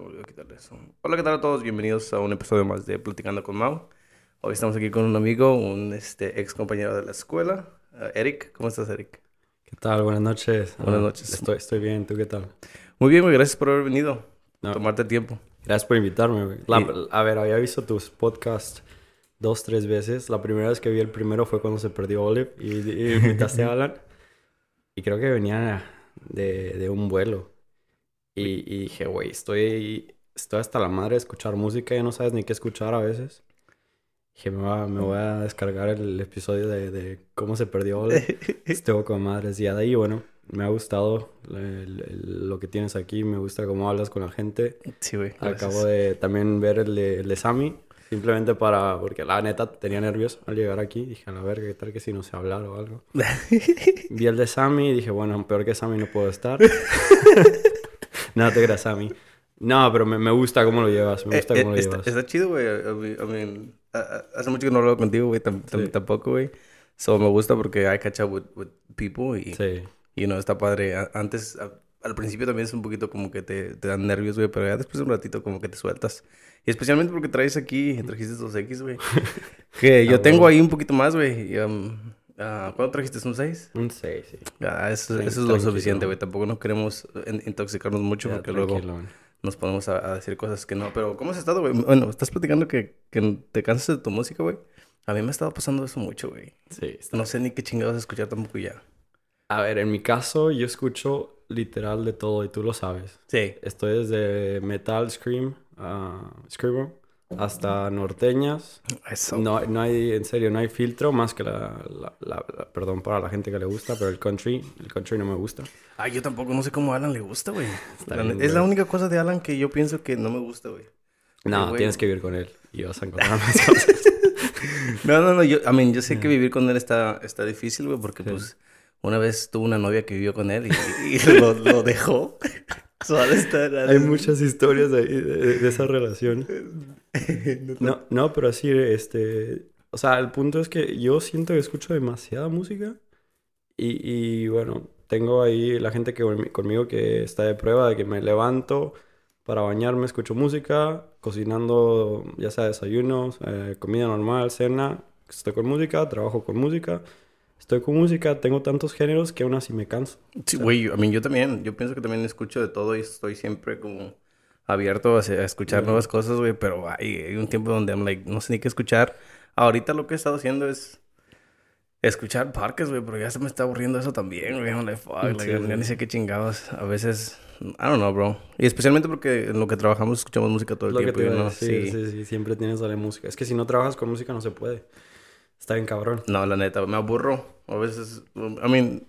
se me olvidó quitarle eso. Hola, ¿qué tal a todos? Bienvenidos a un episodio más de Platicando con Mau. Hoy estamos aquí con un amigo, un este, ex compañero de la escuela, eh, Eric. ¿Cómo estás, Eric? ¿Qué tal? Buenas noches. Buenas Ah, noches. Estoy, estoy bien, ¿tú qué tal? Muy bien, güey. Gracias por haber venido. No. Tomarte tiempo. Gracias por invitarme, güey. La- A ver, había visto tus podcasts dos, tres veces. La primera vez que vi el primero fue cuando se perdió Olive y, y invitaste a Alan. Y creo que venía de, de un vuelo. Y, y dije, güey, estoy, estoy hasta la madre de escuchar música y no sabes ni qué escuchar a veces. Dije, me, va- me voy a descargar el episodio de, de cómo se perdió. Estuvo con madres. Y de ahí, bueno, me ha gustado el- el- lo que tienes aquí. Me gusta cómo hablas con la gente. Sí, güey. Acabo de también ver el de, el de Sammy. Simplemente para... Porque la neta tenía nervios al llegar aquí. Dije, a la verga, ¿qué tal que si no sé hablar o algo? Vi el de Sammy y dije, bueno, peor que Sammy no puedo estar. no te creas, Sammy. No, pero me, me gusta cómo lo llevas. Me gusta Eh, cómo eh, lo está, llevas. está chido, güey. I mean- a- a- hace mucho que no hablo contigo, güey. Sí. Tampoco, güey. So, me gusta porque I catch up with, with people y... Sí. Y no, está padre. A- Antes, a- al principio también es un poquito como que te, te dan nervios, güey, pero ya después de un ratito como que te sueltas. Y especialmente porque traes aquí, trajiste dos X, güey. Que yo Ah, tengo ahí un poquito más, güey. y, um, ah, ¿Cuándo trajiste? ¿Un 6? Un 6, sí. Ah, eso, Sí, eso es lo suficiente, güey. Tampoco no queremos in- intoxicarnos mucho Ya, porque luego nos ponemos a, a decir cosas que no. Pero, ¿cómo has estado, güey? Bueno, estás platicando que, que te cansas de tu música, güey. A mí me ha estado pasando eso mucho, güey. Sí, está No sé ni qué chingados escuchar tampoco ya. A ver, en mi caso yo escucho literal de todo y tú lo sabes. Sí. Estoy desde metal, scream, ah, screamo, hasta norteñas. Eso. No, no hay, en serio, no hay filtro más que la, la- la- la- perdón para la gente que le gusta, pero el country, el country no me gusta. Ah, yo tampoco no sé cómo a Alan le gusta, güey. Bien, Es la única cosa de Alan que yo pienso que no me gusta, güey. No, güey. tienes que vivir con él y vas a encontrar más cosas. No, no, no. Yo, I mean, yo sé que vivir con él está, está difícil, güey, porque pues una vez tuve una novia que vivió con él y, y lo, lo dejó. Hay muchas historias de, de- de esa relación. No, no, pero así, este... O sea, el punto es que yo siento que escucho demasiada música y, y, bueno, tengo ahí la gente que conmi- conmigo que está de prueba de que me levanto para bañarme, escucho música, cocinando ya sea desayunos, eh, comida normal, cena, estoy con música, trabajo con música, estoy con música, tengo tantos géneros que aún así me canso. Sí, güey, a mí yo también. Yo pienso que también escucho de todo y estoy siempre como abierto a, a escuchar Ujú. nuevas cosas, güey, pero hay, hay un tiempo donde I'm like, no sé ni qué escuchar. Ahorita lo que he estado haciendo es escuchar parques, güey, pero ya se me está aburriendo eso también, güey. I'm like, fuck, like, Sí, ya sí. ni sé qué chingados. A veces, I don't know, bro. Y especialmente porque en lo que trabajamos escuchamos música todo el Lo que tiempo, te y iba a no, sí. sí, sí, siempre tienes la música. Es que si no trabajas con música no se puede. Está bien cabrón. No, la neta, me aburro. A veces, I mean,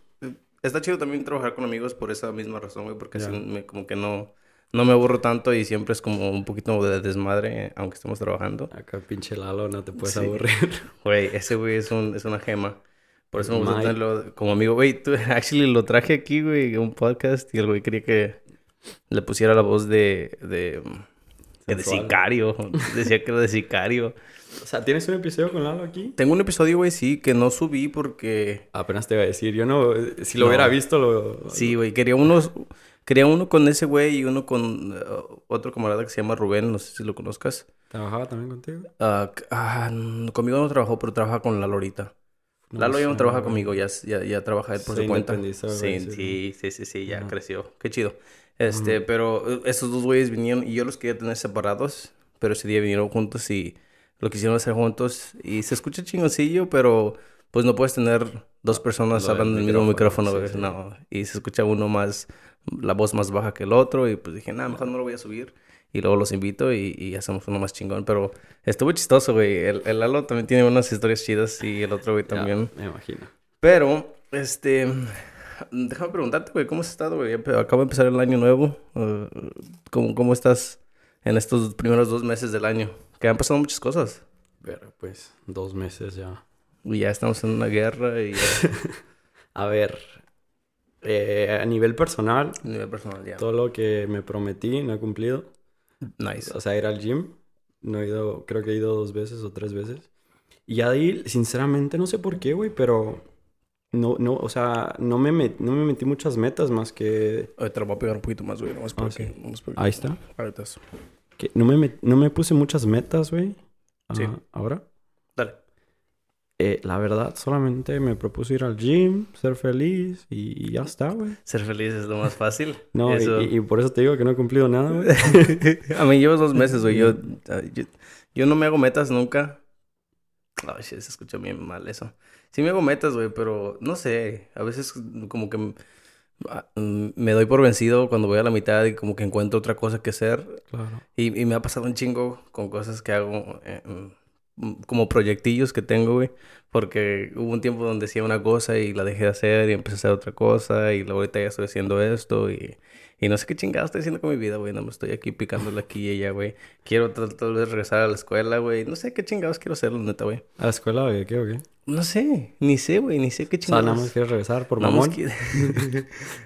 está chido también trabajar con amigos por esa misma razón, güey, porque Ya. así me- como que no, no me aburro tanto y siempre es como un poquito de desmadre, aunque estemos trabajando. Acá pinche Lalo, no te puedes Sí. aburrir. Güey, ese güey es, un, es una gema. Por eso me gusta tenerlo como amigo. Güey, tú, actually lo traje aquí, güey, un podcast y el güey quería que le pusiera la voz de, de, de sicario. Decía que era de sicario. O sea, ¿tienes un episodio con Lalo aquí? Tengo un episodio, güey, sí, que no subí porque... Apenas te iba a decir. Yo no... Si lo No. hubiera visto, lo... Sí, güey, quería unos, quería uno con ese güey y uno con eh, otro camarada que se llama Rubén, no sé si lo conozcas. ¿Trabajaba también contigo? Ah, n- conmigo no trabajó, pero trabaja con Lalo ahorita. No Lalo ya no sé, trabaja güey. conmigo, ya, ya, ya trabaja él por su cuenta. Sí, sí, sí, sí, sí, ya Ajá. creció. Qué chido. Este, pero eh, esos dos güeyes vinieron y yo los quería tener separados, pero ese día vinieron juntos y lo quisieron hacer juntos y se escucha chingoncillo, pero pues no puedes tener dos personas Lo del hablando en el mismo micrófono, sí, sí. No, y se escucha uno más, la voz más baja que el otro y pues dije, nada, mejor no lo voy a subir. Y luego los invito y, y hacemos uno más chingón. Pero estuvo chistoso, güey. El, el Lalo también tiene unas historias chidas y el otro güey Ya, también. me imagino. Pero, este... Déjame preguntarte, güey, ¿cómo has estado, güey? Acabo de empezar el año nuevo. Uh, ¿cómo, ¿Cómo estás en estos primeros dos meses del año? Que han pasado muchas cosas. Pero pues, dos meses ya. Y ya estamos en una guerra y ya... A ver... eh, a nivel personal, a nivel personal ya. todo lo que me prometí no he cumplido. Nice. O sea, ir al gym. No he ido, creo que he ido dos veces o tres veces. Y ya de ahí, sinceramente, no sé por qué, güey, pero No, no, o sea, no me, met- no me metí muchas metas más que... Ahorita lo voy a pegar un poquito más, güey. Vamos por Ok. aquí. Vamos por aquí. Ahí está. Ahorita que no, me met- no me puse muchas metas, güey. Sí. Ah, Ahora. Dale. Eh, la verdad, solamente me propuse ir al gym, ser feliz y, y ya está, güey. Ser feliz es lo más fácil. No, y- Eso- y, y por eso te digo que no he cumplido nada, güey. a mí llevo dos meses, güey. Yo, ah, yo, yo no me hago metas nunca. Ay, se escucha bien mal eso. Sí me hago metas, güey, pero no sé. A veces como que ah, mm, me doy por vencido cuando voy a la mitad y como que encuentro otra cosa que hacer. Claro. Y, y me ha pasado un chingo con cosas que hago, eh, mm, como proyectillos que tengo, güey. Porque hubo un tiempo donde hacía una cosa y la dejé de hacer y empecé a hacer otra cosa. Y luego ahorita ya estoy haciendo esto y, y no sé qué chingado estoy haciendo con mi vida, güey. No me estoy aquí picándole aquí y allá, güey. Quiero tal, vez regresar a la escuela, güey. No sé qué chingados quiero hacer, neta, güey. ¿A la escuela o qué o qué? No sé, ni sé, güey, ni sé qué O sea, chingados. nada más quieres regresar por mamón. qui-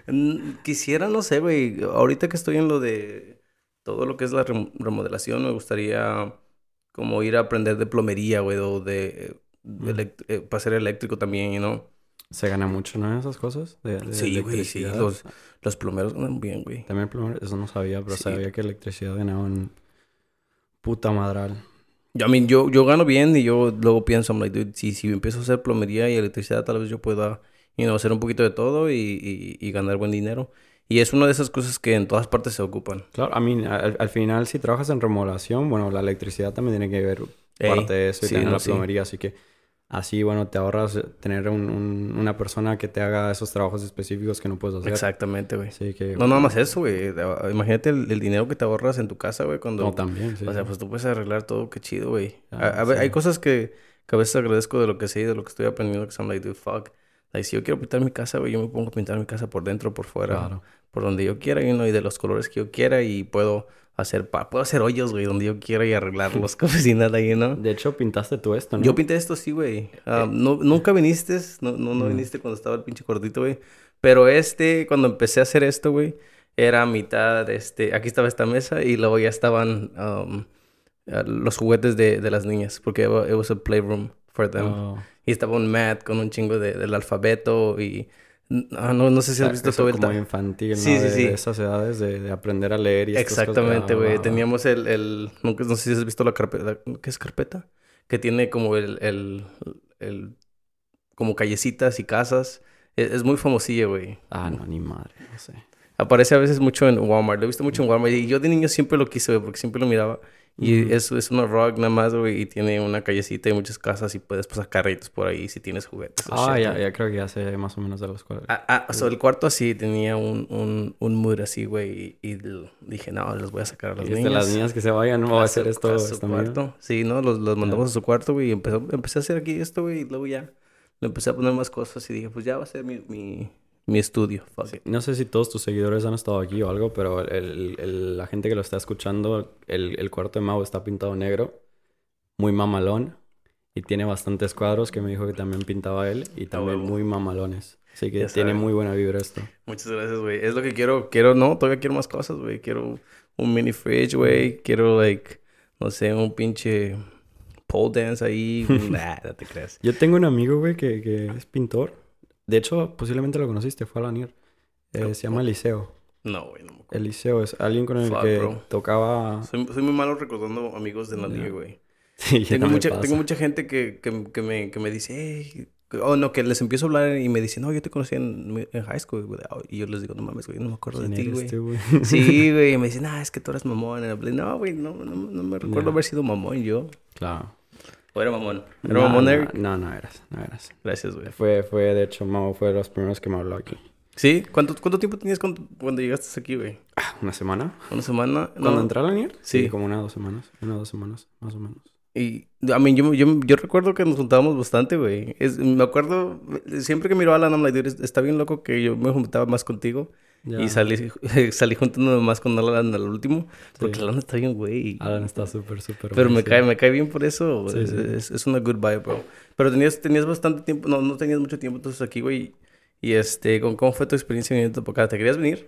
Mm, Quisiera, no sé, güey. Ahorita que estoy en lo de todo lo que es la rem- remodelación, me gustaría como ir a aprender de plomería, güey, o de, de Mm. elect- eh, para ser eléctrico también, know. Se gana mucho, ¿no? Esas cosas. De, de Sí, güey, sí. Los, los plomeros ganan bien, güey. También plomero, eso no sabía, pero Sí. sabía que electricidad ganaban puta madral. Yo, I mean, yo, yo gano bien y yo luego pienso, I'm like, dude, si, si empiezo a hacer plomería y electricidad, tal vez yo pueda, you know, hacer un poquito de todo y, y, y ganar buen dinero. Y es una de esas cosas que en todas partes se ocupan. Claro, a mí, al, al final, si trabajas en remodelación, bueno, la electricidad también tiene que ver Ey, parte de eso y sí, también no, la sí. plomería, así que así, bueno, te ahorras tener un- un- una persona que te haga esos trabajos específicos que no puedes hacer. Exactamente, güey. Así que... No, nada más eso, güey. Ah, Imagínate el, el dinero que te ahorras en tu casa, güey, cuando... No, también, sí. o sea, sí. pues tú puedes arreglar todo, qué chido, güey. Ah, A- a ver, sí. Hay cosas que, que a veces agradezco de lo que sé y de lo que estoy aprendiendo, que son like, dude, fuck. Like, si yo quiero pintar mi casa, güey, yo me pongo a pintar mi casa por dentro, por fuera, Claro. por donde yo quiera, you know, y de los colores que yo quiera, y puedo hacer, puedo hacer hoyos, güey, donde yo quiera y arreglarlos como si nada, you know. De hecho, pintaste tú esto, ¿no? Yo pinté esto, sí, güey. Ah, no, nunca viniste, no, no, no No. viniste cuando estaba el pinche gordito, güey. Pero este, cuando empecé a hacer esto, güey, era mitad, este, aquí estaba esta mesa y luego ya estaban um, ah, los juguetes de, de las niñas, porque it was a playroom for them. Oh. Y estaba un mat con un chingo de, del alfabeto y... no, no sé si has visto eso todo el... como infantil, ¿no? Sí, sí, de, sí. de esas edades de, de aprender a leer y. Exactamente, güey. Teníamos el, el... No sé si has visto la carpeta. ¿Qué es carpeta? Que tiene como el... el, el como callecitas y casas. Es, es muy famosilla, güey. Ah, no, ni madre, no sé. Aparece a veces mucho en Walmart. Lo he visto mucho en Walmart. Y yo de niño siempre lo quise, güey, porque siempre lo miraba. Y Ujú. es, es una rock nada más, güey. Y tiene una callecita y muchas casas. Y puedes pasar carritos por ahí si tienes juguetes. Ah, shit, ya, ya creo que ya sé más o menos de la escuela. Ah, ah, o sea, el cuarto así tenía un, un, un mood así, güey. Y, y dije, no, los voy a sacar a las es niñas. de las niñas que se vayan, no va a hacer su- esto a su esta amiga. cuarto. Sí, no, los, los mandamos a su cuarto, güey, y empezó, empecé a hacer aquí esto, güey, y luego ya le empecé a poner más cosas y dije, pues ya va a ser mi, mi, mi estudio. Fuck it. No sé si todos tus seguidores han estado aquí o algo, pero el- el- la gente que lo está escuchando, el, el cuarto de Mau está pintado negro, muy mamalón, y tiene bastantes cuadros que me dijo que también pintaba él, y también huevo. muy mamalones. Así que Ya tiene muy buena vibra esto. Muchas gracias, güey. Es lo que quiero, quiero, no, todavía quiero más cosas, güey. Quiero un mini fridge, güey. Quiero, like, no sé, un pinche pole dance ahí. nah, no te creas. Yo tengo un amigo, güey, que, que es pintor. De hecho, posiblemente lo conociste, fue a Lanier. Eh, se llama Eliseo. No, güey, no me acuerdo. Eliseo es alguien con el Fuck, que bro. tocaba... Soy, soy muy malo recordando amigos de la Ya. niña, güey. Sí, Tengo mucha, tengo mucha gente que, que, que me, que me dice, hey, oh no, que les empiezo a hablar y me dicen, no, yo te conocí en, en high school, güey. Y yo les digo, no mames, güey, no me acuerdo de ¿Quién ti, güey. güey? Sí, güey, y me dicen, ah, es que tú eres mamón. Y yo, no, güey, no, no, no me recuerdo Ya. haber sido mamón yo. Claro. ¿O era mamón? ¿Era No, mamón, no, Eric? No, no eras, no eras. Gracias, güey. Fue, fue, de hecho, Mau fue de los primeros que me habló aquí. ¿Sí? ¿Cuánto, cuánto tiempo tenías cuando, cuando llegaste aquí, güey? Ah, ¿Una semana? ¿Una semana? ¿Cuando No. entré a la Nier? Sí. como una o dos semanas. Una o dos semanas, más o menos. Y, a mí, yo, yo, yo recuerdo que nos juntábamos bastante, güey. Me acuerdo, siempre que miro a Alan, I'm like, está bien loco que yo me juntaba más contigo. Ya. Y salí, salí juntándome más con Alan al último. Porque Sí. Alan está bien, güey. Alan está súper, súper Pero me cae, me cae bien por eso. Sí, es, sí. Es, es una good vibe, bro. Pero tenías, tenías bastante tiempo, no, no tenías mucho tiempo entonces aquí, güey. Y este, ¿cómo, cómo fue tu experiencia viniendo para acá? ¿Te querías venir?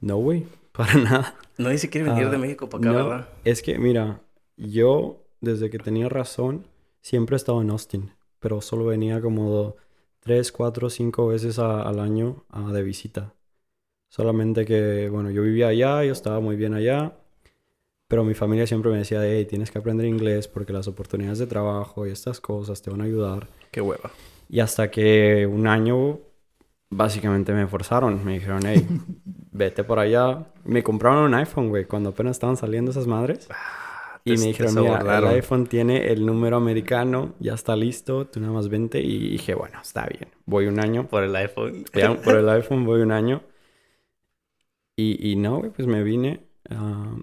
No, güey. Para nada. Nadie se quiere venir Ah, de México para acá, no, ¿verdad? Es que, mira, yo desde que tenía razón siempre he estado en Austin, pero solo venía como tres, cuatro, cinco veces a- al año ah, de visita. Solamente que, bueno, yo vivía allá, yo estaba muy bien allá, pero mi familia siempre me decía, hey, tienes que aprender inglés porque las oportunidades de trabajo y estas cosas te van a ayudar. Qué hueva. Y hasta que un año, básicamente me forzaron, me dijeron, hey, vete por allá. Me compraron un iPhone, güey, cuando apenas estaban saliendo esas madres. Y te- me dijeron, mira, el iPhone tiene el número americano, ya está listo, tú nada más vente. Y dije, bueno, está bien, voy un año. Por el iPhone. Por el iPhone voy un año. Y, y no, pues me vine. ah,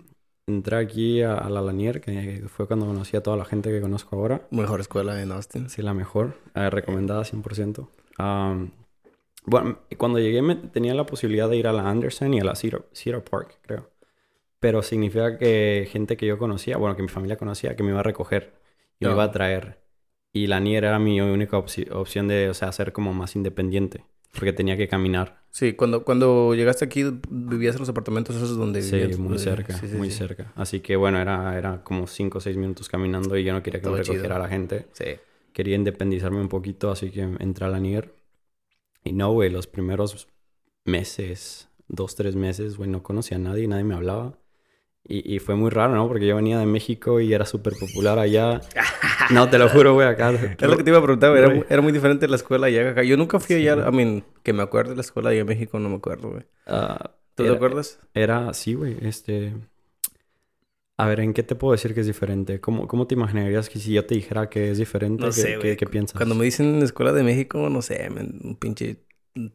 entré aquí a, a la Lanier, que fue cuando conocí a toda la gente que conozco ahora. Mejor escuela en Austin. Sí, la mejor. eh, recomendada 100%. Am, bueno, cuando llegué me, tenía la posibilidad de ir a la Anderson y a la Cedar, Cedar Park, creo. Pero significa que gente que yo conocía, bueno, que mi familia conocía, que me iba a recoger y me Ah. iba a traer. Y la Nier era mi única opci- opción de, o sea, ser como más independiente. Porque tenía que caminar. Sí, cuando, cuando llegaste aquí, vivías en los apartamentos esos donde Sí, vivías. muy Eh, cerca, sí, sí, muy sí. cerca. Así que bueno, era, era como 5 o 6 minutos caminando y yo no quería que me chido. recogiera la gente. Sí. quería independizarme un poquito, así que entré a la Nier. Y no, güey, los primeros meses, dos, tres meses, güey, no conocía a nadie, nadie me hablaba. Y, y fue muy raro, ¿no? Porque yo venía de México y era súper popular allá. No, te lo juro, güey, acá. Es lo que te iba a preguntar, güey. Era, era muy diferente la escuela allá acá. Yo nunca fui allá, I mean, que me acuerde de la escuela allá en México, no me acuerdo, güey. Ah, ¿Tú te era- acuerdas? Era, sí, güey, este... A ver, ¿en qué te puedo decir que es diferente? ¿Cómo, cómo te imaginarías que si yo te dijera que es diferente, No ¿qué, sé, qué- güey. qué piensas? Cuando me dicen escuela de México, no sé, un pinche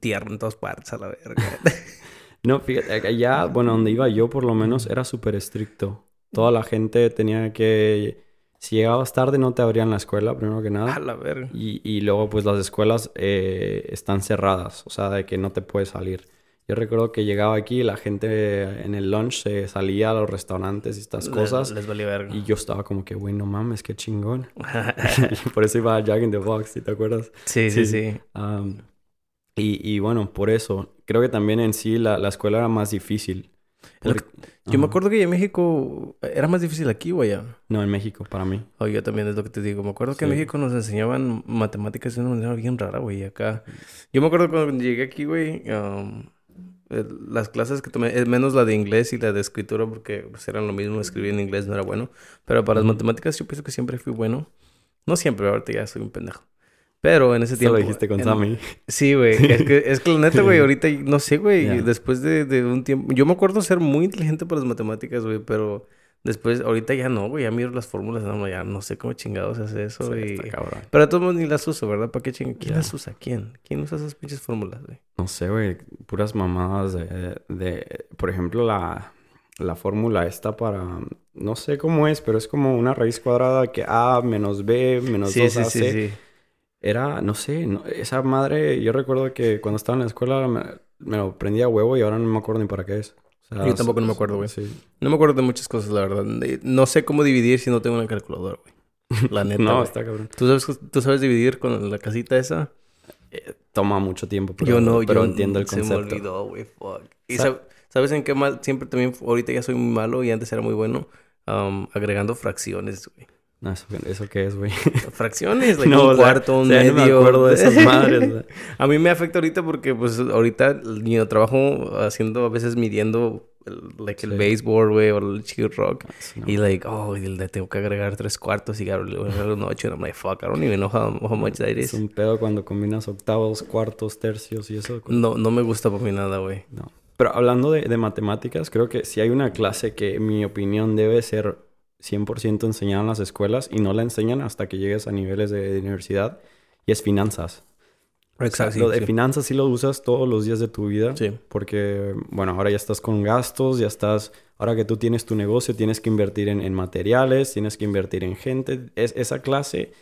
tierra en todas partes a la verga. No, fíjate, allá, bueno, donde iba yo por lo menos era súper estricto. Toda la gente tenía que... Si llegabas tarde no te abrían la escuela, primero que a nada. la verga. Y, y luego pues las escuelas eh, están cerradas, o sea, de que no te puedes salir. Yo recuerdo que llegaba aquí y la gente en el lunch se salía a los restaurantes y estas cosas. Les, les valía verga. Y yo estaba como que, güey, no mames, qué chingón. y por eso iba a Jack in the Box, ¿sí te acuerdas? sí, sí, Sí. Y, y bueno, por eso. Creo que también en sí la, la escuela era más difícil. Yo me acuerdo que en México era más difícil aquí o allá. No, en México, para mí. O yo también es lo que te digo. Me acuerdo que en. México nos enseñaban matemáticas de una manera bien rara, güey. Acá. Yo me acuerdo cuando llegué aquí, güey. um, las clases que tomé, eh, menos la de inglés y la de escritura, porque pues, eran lo mismo. Escribir en inglés no era bueno. Pero para las matemáticas yo pienso que siempre fui bueno. No siempre, ahorita ya soy un pendejo. Pero en ese Eso tiempo. lo dijiste con en- Sammy. Sí, güey. Es que, es que la neta, güey, ahorita no sé, güey. Después de, de un tiempo. Yo me acuerdo ser muy inteligente para las matemáticas, güey, pero después, ahorita ya no, güey. Ya miro las fórmulas, no, ya no sé cómo chingados hace eso. Sí, y... está cabrón. Pero de todos ni las uso, ¿verdad? ¿Para qué ching... ¿Quién Ya. las usa? ¿Quién? ¿Quién usa esas pinches fórmulas, güey? No sé, güey. Puras mamadas de, de... Por ejemplo, la, la fórmula esta para... No sé cómo es, pero es como una raíz cuadrada que A menos B menos Sí, 2 sí, sí, sí. Era, no sé, no- esa madre... Yo recuerdo que cuando estaba en la escuela me, me lo prendía a huevo y ahora no me acuerdo ni para qué es. O sea, Yo tampoco no me acuerdo, güey. Sí. No me acuerdo de muchas cosas, la verdad. No sé cómo dividir si no tengo una calculadora, güey. La neta, No, está cabrón. ¿Tú sabes, ¿Tú sabes dividir con la casita esa? Toma mucho tiempo, pero, yo no, pero yo entiendo el Se me concepto. olvidó, güey, fuck. ¿Y Sa- sab- sabes en qué mal? Siempre también, ahorita ya soy muy malo y antes era muy bueno. um, agregando fracciones, güey. No, eso, ¿eso qué es, güey? Fracciones, like No, un o sea, cuarto, un o sea, medio. no me acuerdo de esas madres. güey. a mí me afecta ahorita porque, pues, ahorita yo trabajo haciendo, a veces midiendo, el, like, el Sí. baseboard, güey, o el chill rock. No. Y, like, oh, y le tengo que agregar tres cuartos y agregar un ocho. And I'm like, fuck, I don't even know how, how much that Es is. un pedo cuando combinas octavos, cuartos, tercios y eso. No, no me gusta para mí nada, güey. No. Pero hablando de, de matemáticas, creo que si hay una clase que, en mi opinión, debe ser 100% enseñada en las escuelas y no la enseñan hasta que llegues a niveles de, universidad, y es finanzas. O sea, lo de sí. finanzas sí lo usas todos los días de tu vida. Sí. Porque, bueno, ahora ya estás con gastos, ya estás... Ahora que tú tienes tu negocio, tienes que invertir en, en materiales, tienes que invertir en gente. Es, esa clase,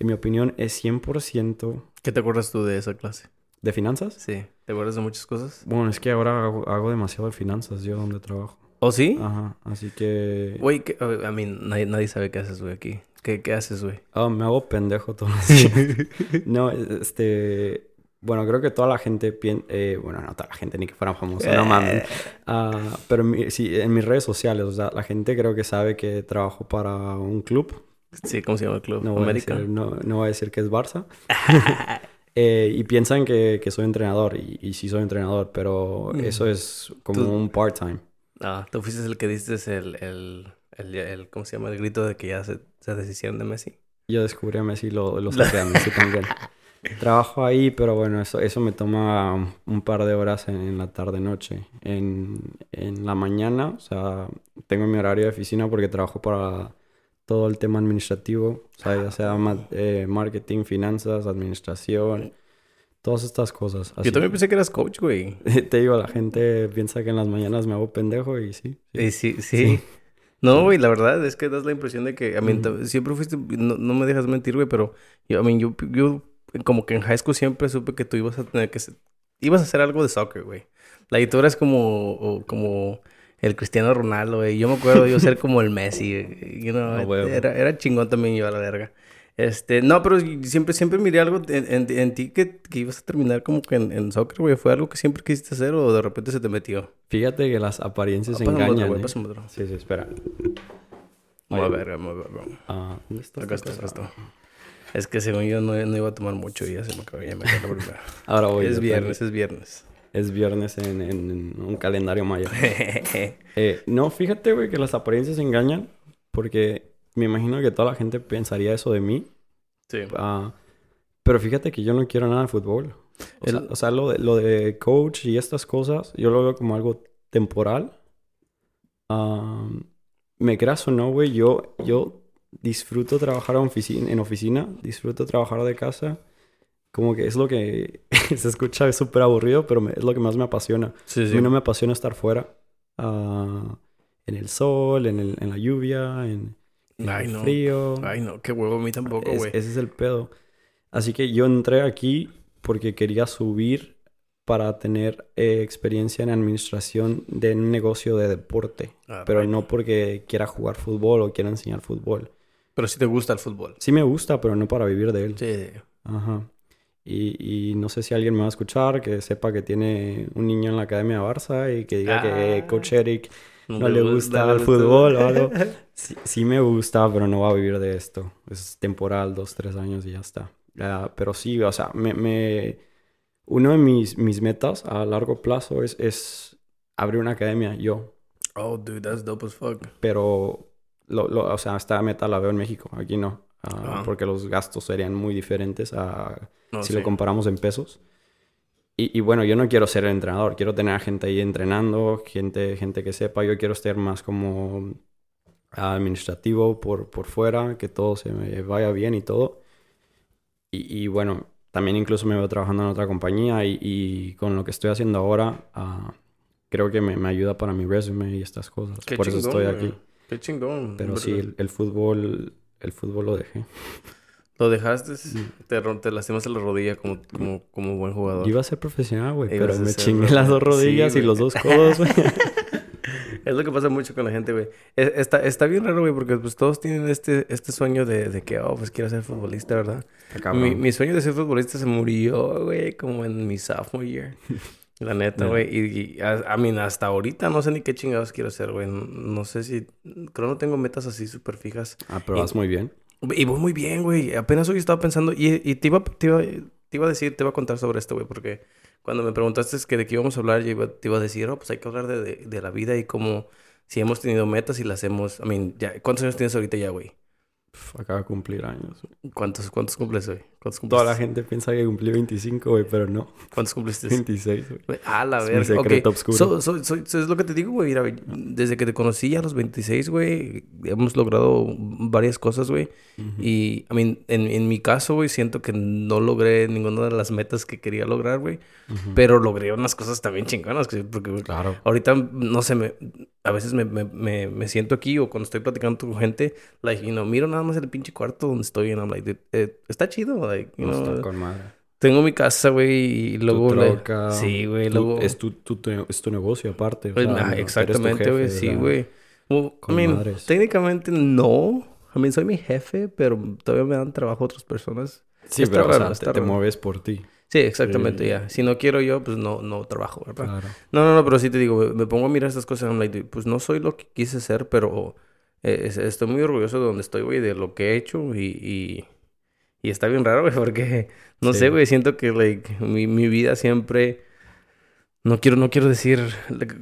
en mi opinión, es 100% ¿Qué te acuerdas tú de esa clase? de finanzas. Sí. ¿Te acuerdas de muchas cosas? Bueno, es que ahora hago, hago demasiado de finanzas yo donde trabajo. ¿Oh, sí? Ajá, así que... Güey, ¿qué- a mí, nadie, nadie sabe qué haces, güey, aquí. ¿Qué, qué haces, güey? Ah, me hago pendejo todos los días. no, este... Bueno, creo que toda la gente piensa... bueno, no toda la gente, ni que fueran famosos, no mames. Ah, pero mi- sí, en mis redes sociales, o sea, la gente creo que sabe que trabajo para un club. Sí, ¿cómo se llama el club? No voy, a decir, no, no voy a decir que es Barça. Eh, y piensan que, que soy entrenador, y, y sí soy entrenador, pero Mm. eso es como Tú- un part-time. Ah, tú fuiste el que diste el, el, el, el- ¿cómo se llama? El grito de que ya se, se deshicieron de Messi. Yo descubrí a Messi y lo, lo saqué a Messi también. Trabajo ahí, pero bueno, eso, eso me toma un par de horas en, en la tarde-noche. En, en la mañana, o sea, tengo mi horario de oficina porque trabajo para todo el tema administrativo, o sea, ya sea ma- eh, marketing, finanzas, administración, todas estas cosas. Así Yo también pensé que eras coach, güey. te digo, la gente piensa que en las mañanas me hago pendejo y sí. sí. Y sí, sí. Sí. No, güey, la verdad es que das la impresión de que, a mí, siempre fuiste, no, no me dejas mentir, güey, pero yo, a mí, yo, yo, como que en high school siempre supe que tú ibas a tener que, ibas a hacer algo de soccer, güey. La y tú eras como, o- como el Cristiano Ronaldo, güey. Yo me acuerdo yo ser como el Messi, güey, you know, era, era chingón también yo a la verga. Este, no, pero siempre, siempre miré algo en, en- en ti que, que ibas a terminar como que en, en soccer, güey. ¿Fue algo que siempre quisiste hacer o de repente se te metió? Fíjate que las apariencias Ah, Pásame otro, engañan. güey, ¿eh? otro. Sí, sí, espera. Muy Oye. verga, muy verga. Ah, ¿dónde está Acá está, acá está. Es que según yo no, no iba a tomar mucho y ya se me acabó, ya me acabó la. Ahora voy. es viernes, es viernes. Es viernes en, en- en un calendario maya. Eh, no, fíjate, güey, que las apariencias engañan. Porque me imagino que toda la gente pensaría eso de mí. sí. Ah, pero fíjate que yo no quiero nada de fútbol. O sea, El- o sea, lo, de, lo de coach y estas cosas, yo lo veo como algo temporal. Ah, me creas o no, güey, yo, yo disfruto trabajar en oficina, en oficina, disfruto trabajar de casa. Como que es lo que se escucha súper aburrido, pero me- es lo que más me apasiona. Sí, A sí. mí no me apasiona estar fuera. ah, en el sol, en, el- en la lluvia, en Ay, no. frío. Ay, no, qué huevo a mí tampoco, Es- güey. ese es el pedo. Así que yo entré aquí porque quería subir para tener eh, experiencia en administración de un negocio de deporte. Ah, Pero right. no porque quiera jugar fútbol o quiera enseñar fútbol. Pero sí te gusta el fútbol. Sí me gusta, pero no para vivir de él. Sí. Ajá. Y, y no sé si alguien me va a escuchar que sepa que tiene un niño en la Academia Barça y que diga que Ah. Coach Eric no, le gusta el fútbol o algo. Sí, sí me gusta, pero no va a vivir de esto. Es temporal, dos, tres años y ya está. Ah, pero sí, o sea, me, me- uno de mis, mis metas a largo plazo es, es abrir una academia yo. Oh, dude, that's dope as fuck. Pero, lo, lo- o sea, esta meta la veo en México, aquí no. Ah, Ah. Porque los gastos serían muy diferentes a No, si sí. lo comparamos en pesos. Y, y bueno, yo no quiero ser el entrenador, quiero tener a gente ahí entrenando, gente, gente que sepa, yo quiero estar más como administrativo por, por fuera, que todo se me vaya bien y todo. Y, y bueno, también incluso me veo trabajando en otra compañía y, y con lo que estoy haciendo ahora, ah, creo que me, me ayuda para mi resume y estas cosas. Qué por eso chingón, estoy güey. aquí. Qué chingón. Pero sí, el, el fútbol, el fútbol lo dejé. Lo dejaste, Mm. te, te lastimaste la rodilla como, como, como buen jugador. Yo iba a ser profesional, güey, pero me chingué las dos sí, rodillas y los dos codos, güey. Es lo que pasa mucho con la gente, güey. Es- Está, está bien raro, güey, porque pues todos tienen este, este sueño de, de que, oh, pues quiero ser futbolista, ¿verdad? Mi, mi sueño de ser futbolista se murió, güey, como en mi sophomore year. La neta, güey. Y, y a, a mí hasta ahorita no sé ni qué chingados quiero hacer, güey. No, no sé si... Creo no tengo metas así súper fijas. Ah, pero Y- vas muy bien. Y voy muy bien, güey. Apenas hoy estaba pensando... Y, y te, iba, te, iba, te iba a decir, te iba a contar sobre esto, güey. Porque cuando me preguntaste que de qué íbamos a hablar, yo iba- te iba a decir, oh, pues hay que hablar de, de, de la vida y cómo... Si hemos tenido metas y las hemos... I mean, ya, ¿cuántos años tienes ahorita ya, güey? Acaba de cumplir años. güey. ¿Cuántos, cuántos cumples hoy? ¿Cuántos Toda la gente piensa que cumplí 25, güey, pero no. ¿Cuántos cumpliste? 26, güey. A la Es mi verga. secreto Ok. oscuro. So- so- so- es lo que te digo, güey. Mira, desde que te conocí a los 26, güey, hemos logrado varias cosas, güey. Y, I mean, en, en mi caso, güey, siento que no logré ninguna de las metas que quería lograr, güey. Ujú. Pero logré unas cosas también chingonas, que- porque güey, Claro. ahorita, no sé, me, a veces me, me, me, me siento aquí o cuando estoy platicando con gente, like, you know, miro nada más el pinche cuarto donde estoy y I'm like, dude, eh, está chido, like, you No know, está con madre. tengo mi casa, güey, y luego... tu le- troca, Sí, güey, luego... Es tu, tu- tu- es tu negocio aparte. o Pues, sea, ah, no, exactamente, güey, o sí, sea, güey. Well, I mean, madres. técnicamente no. I mean, soy mi jefe, pero todavía me dan trabajo otras personas. Sí, Está pero o raro, sea, está te, te mueves por ti. Sí, exactamente, Sí. ya. Si no quiero yo, pues no, no trabajo, ¿verdad? Claro. No, no, no, pero sí te digo, me pongo a mirar estas cosas, I'm like, pues no soy lo que quise ser, pero eh, es- estoy muy orgulloso de donde estoy, güey, de lo que he hecho y, y, Y está bien raro, güey, porque, no sé, güey, siento que, like, mi, mi vida siempre no quiero, no quiero decir,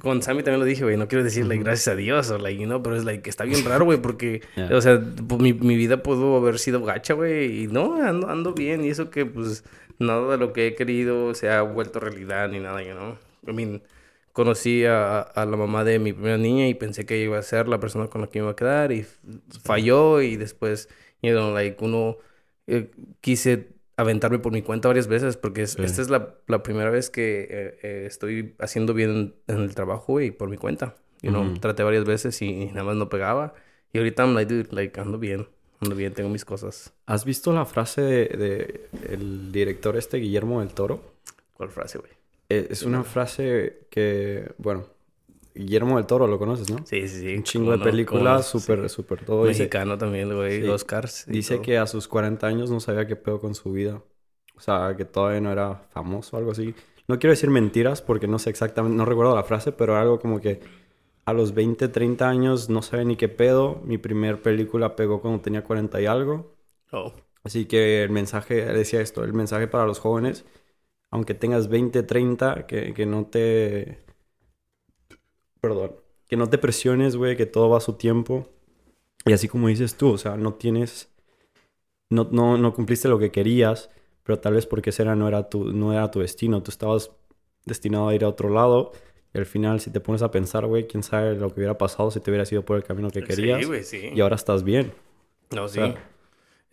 con Sammy también lo dije, güey, no quiero decirle gracias a Dios o like, no, pero es like, está bien raro, güey, porque, o sea, mi, mi, vida pudo haber sido gacha, güey, y no, ando, ando bien, y eso que, pues, nada de lo que he querido se ha vuelto realidad ni nada, you know. I mean, conocí a, a, la mamá de mi primera niña y pensé que iba a ser la persona con la que me iba a quedar y falló y después, you know, like, uno, eh, quise aventarme por mi cuenta varias veces porque esta es la, la, primera vez que eh, eh, estoy haciendo bien en, el trabajo y por mi cuenta. You know, traté varias veces y, nada más no pegaba. Y ahorita I'm like, like, ando bien. Ando bien, tengo mis cosas. ¿Has visto la frase de, de el director este Guillermo del Toro? ¿Cuál frase, güey? Eh, es una frase que, bueno, Guillermo del Toro, lo conoces, ¿no? Sí, sí, sí. Un chingo de películas, súper, súper todo. Mexicano también, güey, Oscars. Dice que a sus 40 años no sabía qué pedo con su vida. O sea, que todavía no era famoso o algo así. No quiero decir mentiras porque no sé exactamente, no recuerdo la frase, pero algo como que a los 20, 30 años no sabía ni qué pedo. Mi primer película pegó cuando tenía 40 y algo. Oh. Así que el mensaje, decía esto, el mensaje para los jóvenes, aunque tengas 20, 30, que, que no te perdón, que no te presiones, güey, que todo va a su tiempo. Y así como dices tú, o sea, no tienes, no, no, no cumpliste lo que querías, pero tal vez porque ese era, no, era tu, no era tu destino, tú estabas destinado a ir a otro lado. Y al final, si te pones a pensar, güey, quién sabe lo que hubiera pasado si te hubieras ido por el camino que querías. Sí, güey, sí. Y ahora estás bien. No, sí.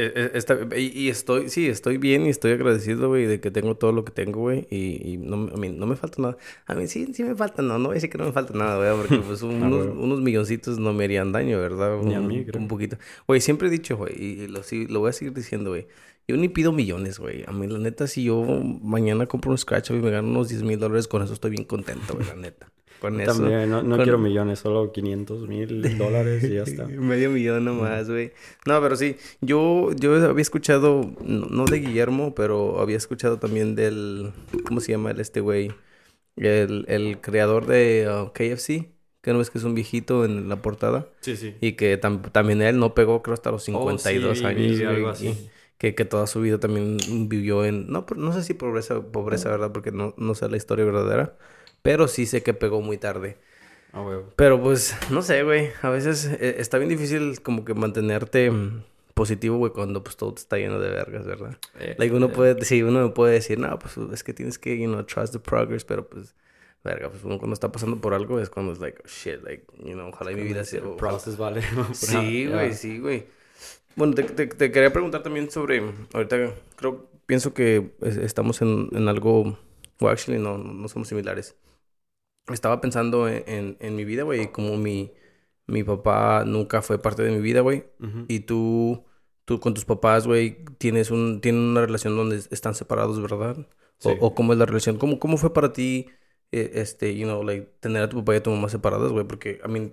E, e, y, estoy, sí, estoy bien y estoy agradecido, güey, de que tengo todo lo que tengo, güey. Y, no, a mí, no me falta nada. A mí sí, sí me falta, no, no voy a decir que no me falta nada, güey, porque pues unos, unos, milloncitos no me harían daño, ¿verdad? Un, a mí, Un poquito. Güey, siempre he dicho, güey, y lo, sí, lo voy a seguir diciendo, güey. Yo ni pido millones, güey. A mí, la neta, si yo mañana compro un scratch y me gano unos 10 mil dólares, con eso estoy bien contento, güey, la neta. Con eso. También, no, quiero millones, solo 500 mil dólares y ya está. Medio millón nomás, güey. No, pero sí, yo, yo había escuchado, no, de Guillermo, pero había escuchado también del, ¿cómo se llama el este güey? El, el creador de uh, KFC, que no ves que es un viejito en la portada. Sí, sí. Y que también él no pegó, creo, hasta los 52 años. algo así. que, que toda su vida también vivió en, no, no sé si pobreza, pobreza, ¿verdad? Porque no, no sé la historia verdadera. Pero sí sé que pegó muy tarde. Ah, güey. Pero pues, no sé, güey. A veces eh, está bien difícil como que mantenerte mm, positivo, güey, cuando pues todo está lleno de vergas, ¿verdad? Eh, like uno eh. puede, sí, uno me puede decir, no, pues es que tienes que, you know, trust the progress, pero pues, verga, pues uno cuando está pasando por algo es cuando es like, oh, shit, like, you know, ojalá mi vida sea... process vale. sí, güey, sí, güey. Bueno, te, te, quería preguntar también sobre, ahorita creo, pienso que estamos en, en algo, o actually no, no somos similares estaba pensando en, en, mi vida, güey, como mi, mi papá nunca fue parte de mi vida, güey. Y tú, tú con tus papás, güey, tienes un, tienen una relación donde están separados, ¿verdad? O, o, cómo es la relación. ¿Cómo, cómo fue para ti, eh, este, you know, like, tener a tu papá y a tu mamá separadas, güey? Porque, a mí,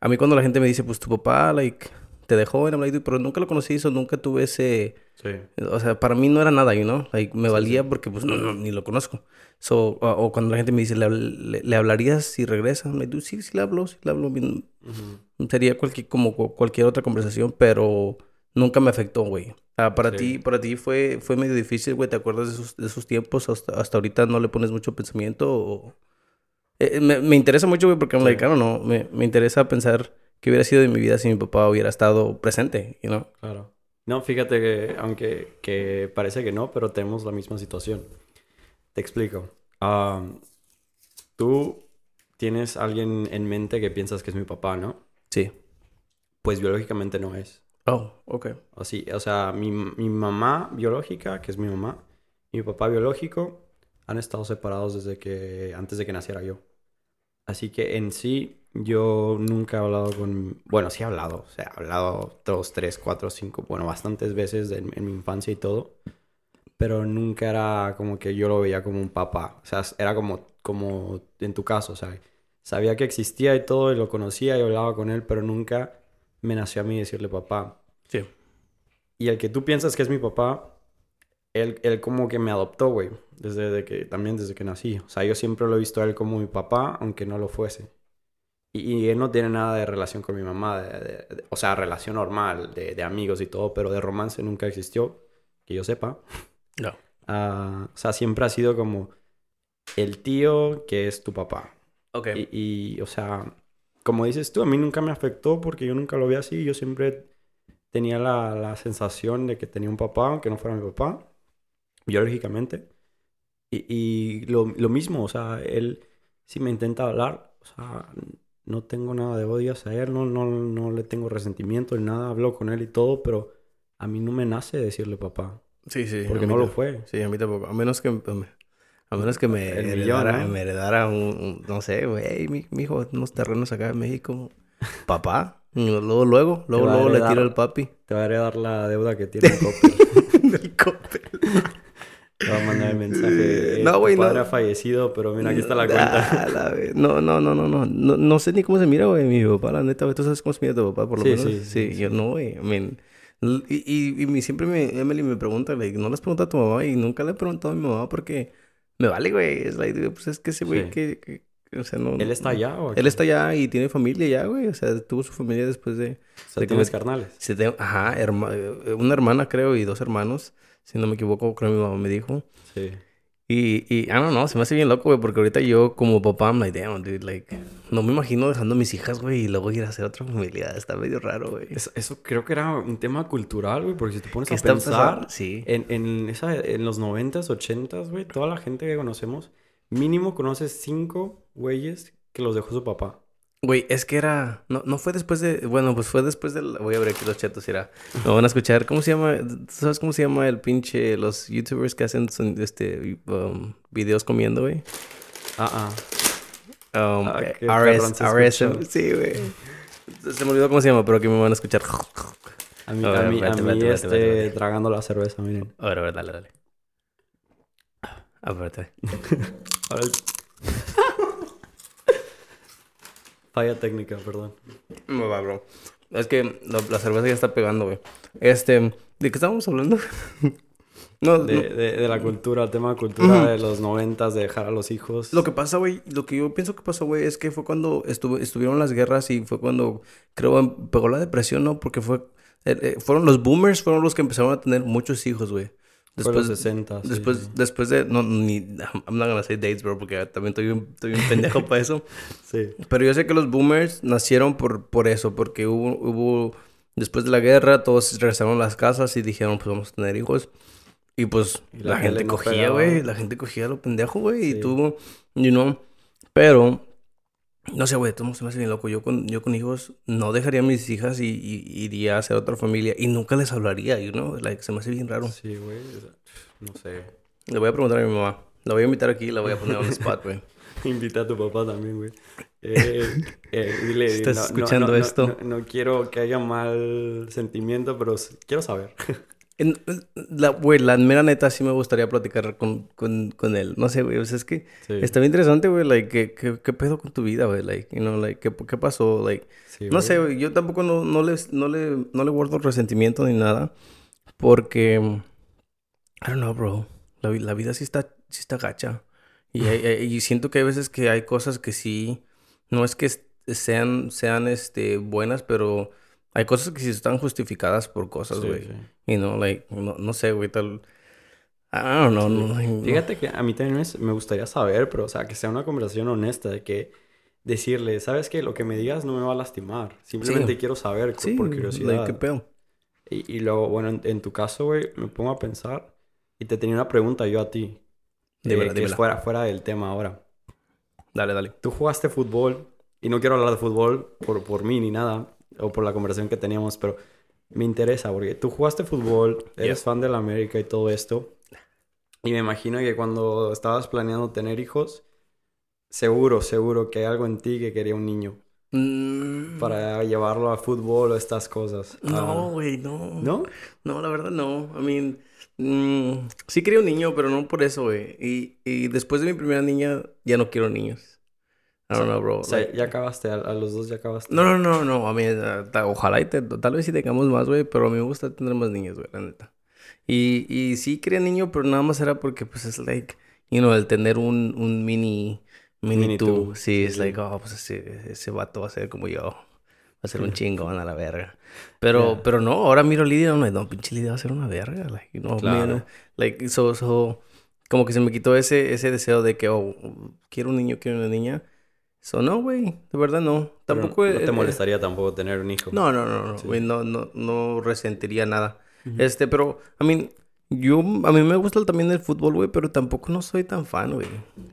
a mí cuando la gente me dice, pues, tu papá, like, te dejó en like, pero nunca lo conocí, eso nunca tuve ese... Sí. O sea, para mí no era nada, you know? Like, me valía porque, pues, no, no, ni lo conozco. So, o, cuando la gente me dice, ¿le, le, hablarías si regresa? Me digo, sí, sí le hablo, sí le hablo. Sería cualquier, como cualquier otra conversación, pero nunca me afectó, güey. Ah, para ti, para ti fue, fue medio difícil, güey. ¿Te acuerdas de esos, de esos tiempos? Hasta, hasta ahorita no le pones mucho pensamiento o... Eh, me, me, interesa mucho, güey, porque, sí. no, me, me interesa pensar qué hubiera sido de mi vida si mi papá hubiera estado presente, you know? Claro. No, fíjate que, aunque que parece que no, pero tenemos la misma situación. Te explico. tú tienes alguien en mente que piensas que es mi papá, ¿no? Sí. Pues biológicamente no es. Oh, ok. Así, o sea, mi, mi mamá biológica, que es mi mamá, y mi papá biológico han estado separados desde que, antes de que naciera yo. Así que en sí, yo nunca he hablado con... Bueno, sí he hablado. O sea, he hablado dos, tres, cuatro, cinco, bueno, bastantes veces en mi infancia y todo pero nunca era como que yo lo veía como un papá. O sea, era como, como en tu caso, o sea, sabía que existía y todo, y lo conocía y hablaba con él, pero nunca me nació a mí decirle papá. Sí. Y el que tú piensas que es mi papá, él, él como que me adoptó, güey, desde que, también desde que nací. O sea, yo siempre lo he visto a él como mi papá, aunque no lo fuese. Y, él no tiene nada de relación con mi mamá, o sea, relación normal, de, de amigos y todo, pero de romance nunca existió que yo sepa. No. Ah, o sea, siempre ha sido como el tío que es tu papá. Ok. Y, y, o sea, como dices tú, a mí nunca me afectó porque yo nunca lo vi así. Yo siempre tenía la, la sensación de que tenía un papá, aunque no fuera mi papá, biológicamente. Y, y lo, lo mismo, o sea, él, si me intenta hablar, o sea, no tengo nada de odio hacia él, no, no, no le tengo resentimiento ni nada, hablo con él y todo, pero a mí no me nace decirle papá. Sí, sí. Porque no lo fue. Sí, a mí tampoco. A menos que... A menos que me El millón, heredara, ¿no? me heredara un, un- no sé, güey, mi, hijo, unos terrenos acá en México. Papá. Luego, luego, luego, luego le heredar. tiro al papi. Te va a heredar la deuda que tiene el Coppel. Del Coppel. Te va a mandar el mensaje. eh, No, güey, no. padre ha fallecido, pero mira, aquí está la cuenta. La no, no, no, no, no, no. No sé ni cómo se mira, güey, mi papá, la neta, güey. ¿Tú sabes cómo se mira tu papá, por lo Sí, menos? sí, Sí, sí, yo no, güey. I mean, y, y, y mi- siempre me, Emily me pregunta, like, ¿no le has preguntado a tu mamá? Y nunca le he preguntado a mi mamá porque me vale, güey. Es like, pues es que ese güey Sí. que, que- o sea, no... ¿Él está allá o? Él está allá y tiene familia ya, güey. O sea, tuvo su familia después de... O sea, de que tienes me- carnales. se tengo- ajá, herma- eh, una hermana creo y dos hermanos. Si no me equivoco, creo que mi mamá me dijo. Sí. Y, y, I don't know, se me hace bien loco, güey, porque ahorita yo como papá, I'm like, damn, dude, like, no me imagino dejando a mis hijas, güey, y luego ir a hacer otra familia. Está medio raro, güey. Eso, eso creo que era un tema cultural, güey, porque si te pones ¿Qué a pensar? Sí. en, en, esa, en los 90s, 80s, güey, toda la gente que conocemos, mínimo conoces cinco güeyes que los dejó su papá. Güey, es que era, no, no fue después de, bueno, pues fue después del, voy a ver aquí los chetos, irá. Me van a escuchar, ¿cómo se llama? ¿Tú ¿Sabes cómo se llama el pinche, los youtubers que hacen son- este, um, videos comiendo, güey? Ah, ah. Um, Ah, eh, RS, sí, güey. Se me olvidó cómo se llama, pero aquí me van a escuchar. A mí, A a mí, vete, a mí vete, este, vete. tragando la cerveza, miren. A ver, a ver, dale, dale. Aparte. Ahora el- Falla técnica, perdón. No va, bro. Es que la, la cerveza ya está pegando, güey. Este, ¿de qué estábamos hablando? no, De, no. de, de la cultura, el tema de cultura de los noventas, de dejar a los hijos. Lo que pasa, güey, lo que yo pienso que pasó, güey, es que fue cuando estuvo, estuvieron las guerras y fue cuando, creo, em- pegó la depresión, ¿no? Porque fue, eh, eh, fueron los boomers, fueron los que empezaron a tener muchos hijos, güey. Después, los 60. sí, después, sí. después de, no, ni, I'm not gonna say dates, bro, porque también estoy un, estoy un pendejo para eso. Sí. Pero yo sé que los boomers nacieron por, por eso, porque hubo, hubo, después de la guerra, todos regresaron a las casas y dijeron, pues vamos a tener hijos. Y pues Y la la, gente cogía, güey, la gente cogía lo pendejo, güey, y Sí. tuvo, you know, pero, no sé, güey, todo se me hace bien loco. Yo con, yo con hijos no dejaría a mis hijas y, y iría a hacer otra familia y nunca les hablaría, you know, like, se me hace bien raro. Sí, güey. No sé. Le voy a preguntar a mi mamá, la voy a invitar aquí y la voy a poner on spot, güey. Invita a tu papá también, güey. Eh, eh, dile, ¿Estás no- escuchando no- no- esto? No, quiero que haya mal sentimiento, pero quiero saber. La, güey, la mera neta sí me gustaría platicar con, con, con él. No sé, güey, o sea, es que Sí, está bien interesante, güey, like, ¿qué, qué, qué pedo con tu vida, güey? Like, you know, like, ¿qué, qué pasó? Like, sí, no sé, güey, yo tampoco no, no, les, no, le, no le guardo resentimiento ni nada, porque, I don't know, bro, la, la vida sí está, sí está gacha. Y, hay- y siento que hay veces que hay cosas que sí, no es que sean, sean, este, buenas, pero hay cosas que sí están justificadas por cosas, Sí, güey. sí. You know, like, no, no sé, güey, tal. I don't know, no, no. Fíjate que a mí también me, me gustaría saber, pero o sea, que sea una conversación honesta, de que decirle, ¿sabes qué? Lo que me digas no me va a lastimar. Simplemente Sí. quiero saber Sí, por like, curiosidad. qué pedo. Y, y luego, bueno, en, en tu caso, güey, me pongo a pensar y te tenía una pregunta yo a ti. eh, que es dímela. fuera, fuera del tema ahora. Dale, dale. Tú jugaste fútbol y no quiero hablar de fútbol por, por mí ni nada o por la conversación que teníamos, pero me interesa porque tú jugaste fútbol, eres Yeah. fan de la América y todo esto. Y me imagino que cuando estabas planeando tener hijos, seguro, seguro que hay algo en ti que quería un niño Mm, para llevarlo a fútbol o estas cosas. No, Ah, güey, no. ¿No? No, la verdad no. I mean, mm, sí quería un niño, pero no por eso, güey. Y, y después de mi primera niña, ya no quiero niños. I don't know, bro. O sea, Like- ya acabaste, a, a los dos ya acabaste. No, no, no, no. A mí, ojalá y te- tal vez sí tengamos más, güey, pero a mí me gusta tener más niños, güey, la neta. Y, y sí quería niño, pero nada más era porque, pues, es like, you know, el tener un, un mini, mini, Mini tú. tú, Sí, es sí. like, oh, pues ese, ese vato va a ser como yo. a ser un chingón a la verga. Pero, pero no, ahora miro a Lidia, no, no, pinche Lidia va a ser una verga. Like, no, claro. like, so, so, como que se me quitó ese, ese deseo de que, oh, quiero un niño, quiero una niña. So, no, güey, de verdad no. Tampoco... no te molestaría tampoco tener un hijo. No, no, no, no, güey, no, no, no resentiría nada. Este, pero, I mean, yo, a mí me gusta también el fútbol, güey, pero tampoco no soy tan fan, güey.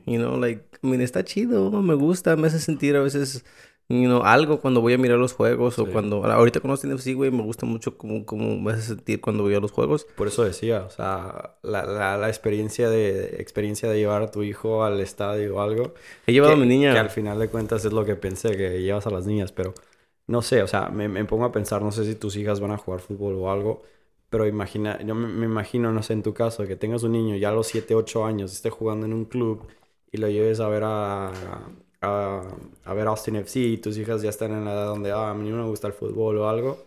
You know, like, I mean, está chido, me gusta, me hace sentir a veces you know, algo cuando voy a mirar los juegos o cuando... Ahorita con los sí, güey, me gusta mucho cómo, cómo me hace sentir cuando voy a los juegos. Por eso decía, o sea, la, la, la experiencia, de, experiencia de llevar a tu hijo al estadio o algo. He llevado a mi niña. Que al final de cuentas es lo que pensé, que llevas a las niñas, pero no sé, o sea, me, me pongo a pensar, no sé si tus hijas van a jugar fútbol o algo, pero imagina, yo me, me, imagino, no sé, en tu caso, que tengas un niño ya a los 7, 8 años, esté jugando en un club y lo lleves a ver a, a, a, ver Austin FC y tus hijas ya están en la edad donde, ah, a mí no me gusta el fútbol o algo,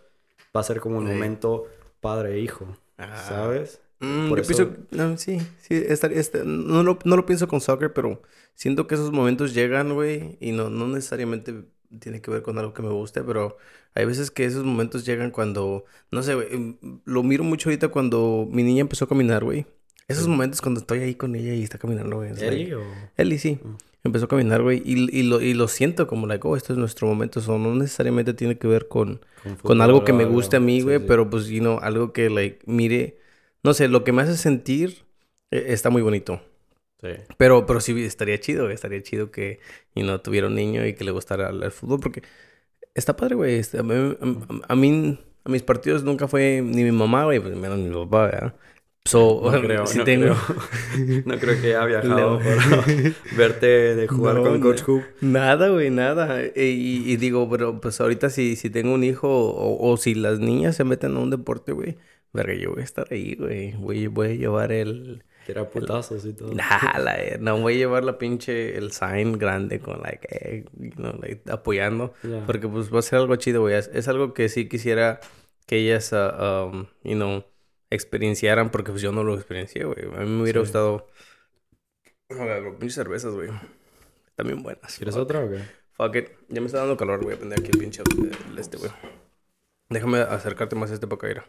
va a ser como un momento padre-hijo, ah. ¿sabes? Mm, yo pienso, no, sí, sí, estaría, este, no, lo, no lo pienso con soccer, pero siento que esos momentos llegan, güey, y no, no necesariamente tiene que ver con algo que me guste, pero hay veces que esos momentos llegan cuando, no sé, güey, em, lo miro mucho ahorita cuando mi niña empezó a caminar, güey. Esos momentos cuando estoy ahí con ella y está caminando, güey. ¿Eli o...? Eli, sí. Mm empezó a caminar, güey, y, y, lo, y lo siento como, like, oh, este es nuestro momento. O no necesariamente tiene que ver con, con, algo que me guste a mí, güey, pero pues, you know, algo que, like, mire, no sé, lo que me hace sentir eh, está muy bonito. Sí. Pero, pero sí estaría chido, estaría chido que, you know, tuviera un niño y que le gustara el, fútbol, porque está padre, güey. Este, a, a, mí, a mis partidos nunca fue ni mi mamá, güey, pues menos mi papá, ¿verdad? So, no, creo, no, creo. no creo que haya viajado por verte de jugar con Coach Coop. Nada, güey, nada. Y, digo, pero pues ahorita si, si tengo un hijo o, si las niñas se meten a un deporte, güey, verga, yo voy a estar ahí, güey. Voy, voy a llevar el... Era putazos y todo. Nah, la, no voy a llevar la pinche, el sign grande con, like, eh, you know, like apoyando. Porque pues va a ser algo chido, güey. Es, algo que sí quisiera que ellas, uh, um, you know experienciaran, porque pues yo no lo experiencié, güey. A mí me hubiera gustado. A ver, pinches cervezas, güey. También buenas. ¿Quieres otra o qué? Fuck it. Ya me está dando calor, güey. a prender aquí el pinche el este, güey. Déjame acercarte más a este para acá,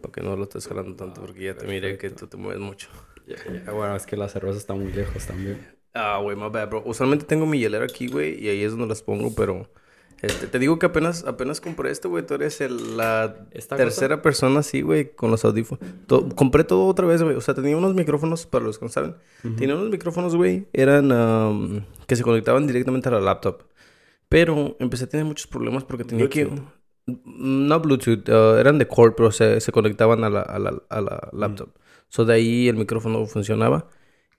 Para que no lo estés jalando tanto, porque ya te miré que tú te mueves mucho. Ya, bueno, es que la cerveza está muy lejos también. Ah, güey, my bad, bro. Usualmente tengo mi hielera aquí, güey, y ahí es donde las pongo, pero este, te digo que apenas, apenas compré esto, güey. Tú eres la tercera persona, sí, güey, con los audífonos. compré todo otra vez, güey. O sea, tenía unos micrófonos, para los que no saben. Tenía unos micrófonos, güey, eran que se conectaban directamente a la laptop. Pero empecé a tener muchos problemas porque tenía que... No Bluetooth, uh, eran de cord, pero se, se conectaban a la, a la, a la laptop. So de ahí el micrófono funcionaba.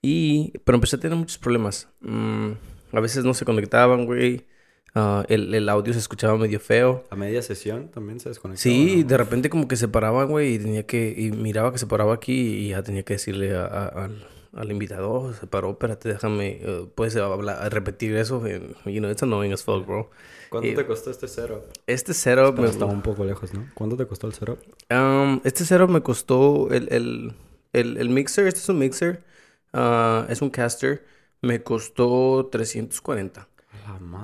Y... Pero empecé a tener muchos problemas. Mm, a veces no se conectaban, güey. Ah, el, el, audio se escuchaba medio feo. A media sesión también se desconectaba. Sí, de repente como que se paraba, güey, y tenía que... Y miraba que se paraba aquí y ya tenía que decirle al, al invitado, oh, se paró, espérate, déjame... Uh, puedes hablar, repetir eso. you know, it's annoying as fuck, bro. ¿Cuánto te costó este cero? Este cero... me... Estaba un poco lejos, ¿no? ¿Cuánto te costó el cero? Um, este cero me costó el, el, el, el mixer. Este es un mixer. Uh, es un caster. Me costó 340.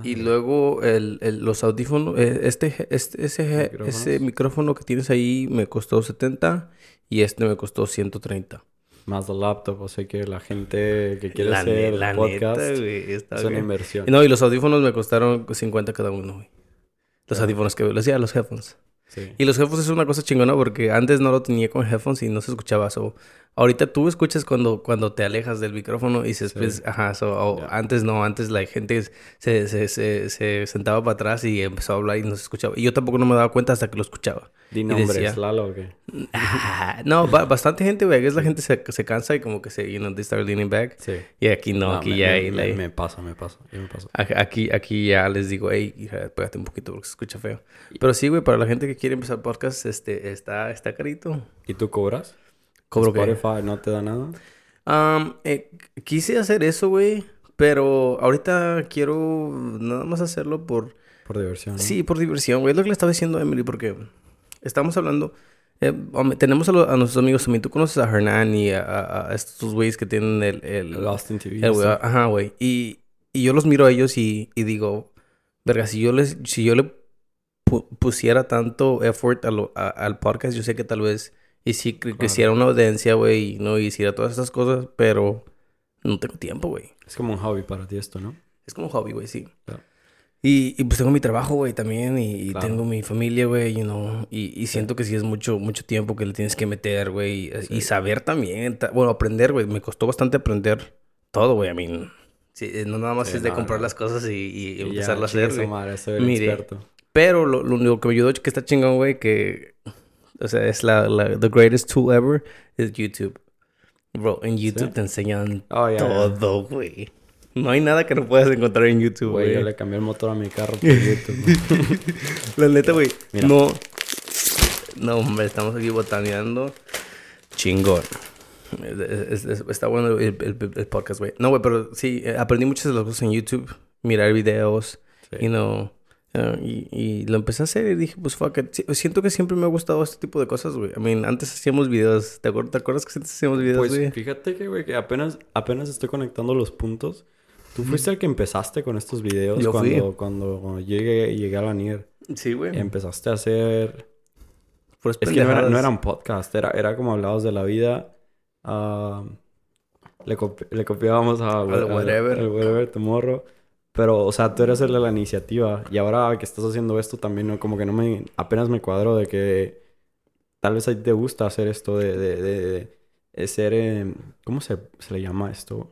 Y luego el, el, los audífonos, eh, este, este ese, ese micrófono que tienes ahí me costó 70 y este me costó 130. Más el laptop, o sea que la gente que quiere hacer la podcast es una inversión. No, y los audífonos me costaron 50 cada uno, güey. Los audífonos que les decía, los headphones. Y los headphones es una cosa chingona porque antes no lo tenía con headphones y no se escuchaba. eso ahorita tú escuchas cuando, cuando te alejas del micrófono y se sí. ajá, so, antes no, antes la gente se, se, se, se, sentaba para atrás y empezó a hablar y no se escuchaba. Y yo tampoco no me daba cuenta hasta que lo escuchaba. ¿Di nombres, Lalo o qué? Ah, no, bastante gente, güey. Es la gente se, se cansa y como que se, you know, they start leaning back. Sí. Y aquí no, aquí ya... Me, me, me, pasa, me pasa, me pasa. Aquí, aquí ya les digo, hey, pégate un poquito porque se escucha feo. Pero sí, güey, para la gente que quiere empezar podcast, este, está, está carito. ¿Y tú cobras? ¿Cobro Spotify no te da nada? Eh, quise hacer eso, güey. Pero ahorita quiero nada más hacerlo por... Por diversión. Sí, por diversión, güey. Es lo que le estaba diciendo a Emily porque estamos hablando... Eh, tenemos a, nuestros amigos también. Tú conoces a Hernán y a, estos güeyes que tienen el... El, el Austin TV. Ajá, güey. Y, y yo los miro a ellos y, y digo... Verga, si yo les... Si yo le pusiera tanto effort al podcast, yo sé que tal vez y si creciera una audiencia, güey, y no hiciera todas estas cosas, pero no tengo tiempo, güey. Es como un hobby para ti esto, ¿no? Es como un hobby, güey, sí. Y, y, pues tengo mi trabajo, güey, también. Y, tengo mi familia, güey, you know. Y, y siento que sí es mucho, mucho tiempo que le tienes que meter, güey. Y saber también. Bueno, aprender, güey. Me costó bastante aprender todo, güey. I mean, sí, eh, no nada más es de comprar las cosas y, empezar a hacer. Mire, Pero lo, lo, único que me ayudó que está chingón, güey, que... O sea, es la, la... The greatest tool ever es YouTube. Bro, en YouTube te enseñan oh, todo, güey. No hay nada que no puedas encontrar en YouTube, güey. Yo le cambié el motor a mi carro por YouTube. La neta, güey. No. No, hombre, estamos aquí botaneando. Chingón. está bueno el, podcast, güey. No, güey, pero sí, eh, aprendí muchas de las cosas en YouTube. Mirar videos, you know. Uh, y, y, lo empecé a hacer y dije, pues fuck it. Siento que siempre me ha gustado este tipo de cosas, güey. I mean, antes hacíamos videos. ¿Te, acuerdas, ¿Te acuerdas que antes hacíamos videos, pues, güey? Fíjate que, güey, que apenas, apenas estoy conectando los puntos. Tú fuiste el que empezaste con estos videos Yo cuando, fui. cuando llegué, llegué a la NIR. Sí, güey. Empezaste a hacer... Pues es que no era, no era, un podcast, era, era como hablados de la vida. Uh, le, le, copiábamos a... Al whatever. Al whatever tomorrow. Pero, o sea, tú eres el de la iniciativa. Y ahora que estás haciendo esto también, ¿no? Como que no me... Apenas me cuadro de que... Tal vez a ti te gusta hacer esto de... de, de, ser... Eh, ¿Cómo se, se le llama esto?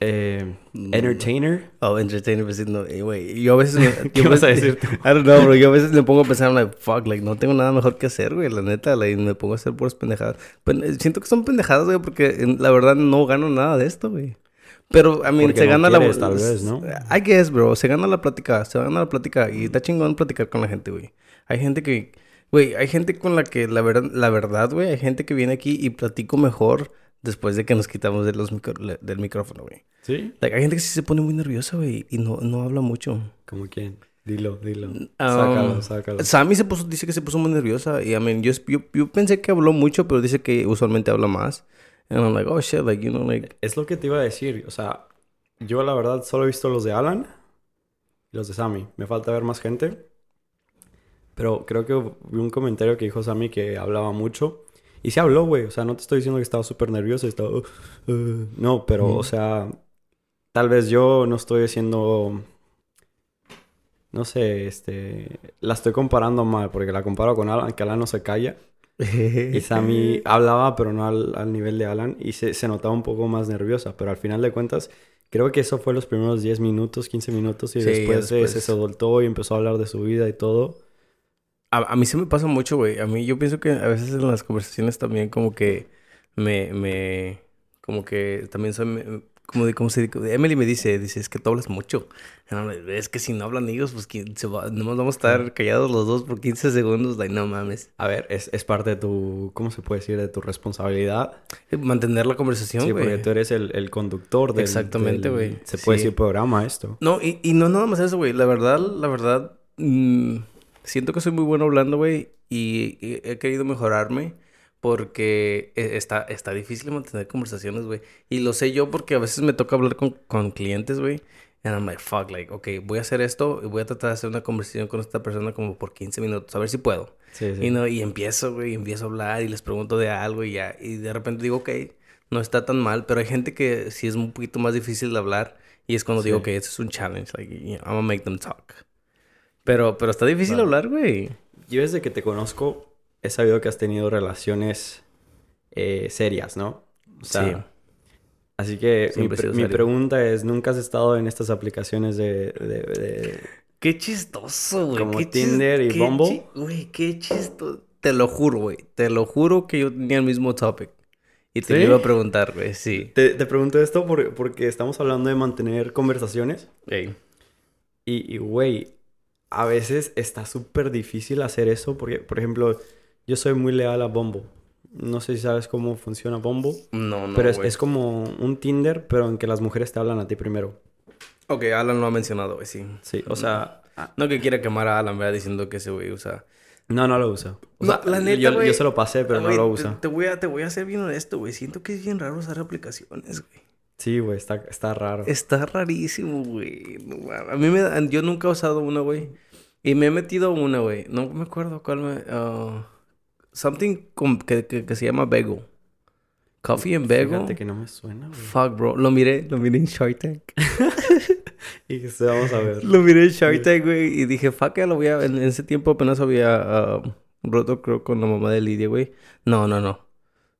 Eh, entertainer. Oh, entertainer, pues no, eh, güey. Yo a veces. Me, ¿Qué vas a decir? I don't know, bro. Yo a veces me pongo a pensar, like, fuck, like, no tengo nada mejor que hacer, güey. La neta, like, me pongo a hacer puras pendejadas. Pero, siento que son pendejadas, güey, porque la verdad no gano nada de esto, güey. Pero, a mí, se gana la. Tal vez, ¿no? I guess, bro. Se gana la plática. Se gana la plática. Y está chingón platicar con la gente, güey. Hay gente que. Güey, hay gente con la que, la verdad, la verdad, güey, hay gente que viene aquí y platico mejor después de que nos quitamos de los del micrófono, güey. ¿Sí? hay gente que sí se pone muy nerviosa, güey, y no, no habla mucho. ¿Cómo quién? Dilo, dilo. Um, sácalo, sácalo. Sammy se puso, dice que se puso muy nerviosa. Y, I mean, yo, yo, pensé que habló mucho, pero dice que usualmente habla más. And I'm like, oh, shit, like, you know, like... Es lo que te iba a decir. O sea, yo la verdad solo he visto los de Alan y los de Sammy. Me falta ver más gente. Pero creo que vi un comentario que dijo Sammy que hablaba mucho. Y se habló, güey. O sea, no te estoy diciendo que estaba súper nervioso. Estaba... Uh, uh, no, pero, o sea... Tal vez yo no estoy haciendo... No sé, este... La estoy comparando mal. Porque la comparo con Alan, que Alan no se calla. Y Sammy hablaba, pero no al, nivel de Alan. Y se, se, notaba un poco más nerviosa. Pero al final de cuentas... Creo que eso fue los primeros 10 minutos, 15 minutos. Y después, después... Se, se soltó y empezó a hablar de su vida y todo. A, mí se me pasa mucho, güey. A mí yo pienso que a veces en las conversaciones también como que me... me como que también soy... Como de, como se Emily me dice, dice, es que tú hablas mucho. Es que si no hablan ellos, pues se va, no vamos a estar callados los dos por 15 segundos. Like, no mames. A ver, es, es parte de tu, ¿cómo se puede decir? De tu responsabilidad. Mantener la conversación. Sí, porque tú eres el, el conductor del... Exactamente, güey. Se puede decir programa esto. No, y, y no nada más eso, güey. La verdad, la verdad... Mmm, siento que soy muy bueno hablando, güey, y, he querido mejorarme porque e, está, está difícil mantener conversaciones, güey. Y lo sé yo porque a veces me toca hablar con, con clientes, güey. And I'm like, fuck, like, ok, voy a hacer esto y voy a tratar de hacer una conversación con esta persona como por 15 minutos, a ver si puedo. Sí, sí. Y, no, y empiezo, güey, empiezo a hablar y les pregunto de algo y ya, y de repente digo, ok, no está tan mal, pero hay gente que sí es un poquito más difícil de hablar y es cuando digo que esto es un challenge, like, I'm gonna make them talk. Pero, pero está difícil hablar, güey. Yo desde que te conozco he sabido que has tenido relaciones eh, serias, ¿no? O sea, sí. Así que mi, pregunta es, ¿nunca has estado en estas aplicaciones de... de, Qué chistoso, güey. Como Tinder y Bumble. Güey, qué chistoso. Te lo juro, güey. Te lo juro que yo tenía el mismo topic. Y te iba a preguntar, güey, sí. Te, te pregunto esto porque estamos hablando de mantener conversaciones. Y, güey, a veces está súper difícil hacer eso porque, por ejemplo, yo soy muy leal a Bombo. No sé si sabes cómo funciona Bombo. No, no. Pero es, como un Tinder, pero en que las mujeres te hablan a ti primero. Ok, Alan lo ha mencionado, güey, sí. Sí, o sea... No que quiera quemar a Alan, ¿verdad? Diciendo que ese güey usa... No, no lo usa. O sea, la neta, yo, yo, se lo pasé, pero no lo usa. Te, voy a, te voy a ser bien honesto, güey. Siento que es bien raro usar aplicaciones, güey. Sí, güey, está, está raro. Está rarísimo, güey. a mí me da... Yo nunca he usado una, güey. Y me he metido una, güey. No me acuerdo cuál me... Uh, something con, que, que, que, se llama Bagel. Coffee and Bagel. Fíjate que no me suena, güey. Fuck, bro. Lo miré, lo miré en Shark Tank. y que vamos a ver. Lo miré en Shark Tank, güey. Y dije, fuck, ya lo voy a... En, ese tiempo apenas había uh, roto, creo, con la mamá de Lidia, güey. No, no, no.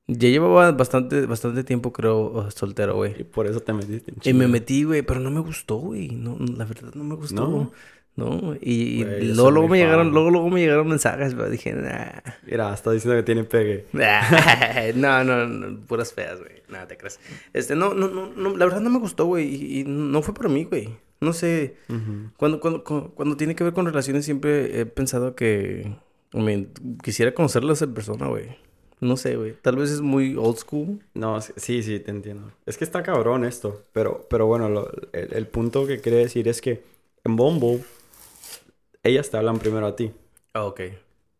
Ya llevaba bastante, bastante tiempo, creo, soltero, güey. Y por eso te metiste en Y me metí, güey, pero no me gustó, güey. No, la verdad no me gustó. No. No, y, y luego, luego me llegaron, luego, luego me llegaron mensajes, pero dije, nah. Mira, está diciendo que tiene pegue. no, no, no, puras feas, güey. Nada, te crees. Este, no, no, no, la verdad no me gustó, güey. Y, no fue por mí, güey. No sé. cuando, cuando, cuando, tiene que ver con relaciones, siempre he pensado que. I quisiera conocerlas en persona, güey. No sé, güey. Tal vez es muy old school. No, sí, sí, te entiendo. Es que está cabrón esto. Pero, pero bueno, lo, el, el punto que quería decir es que en Bumble ellas te hablan primero a ti. Ah, ok.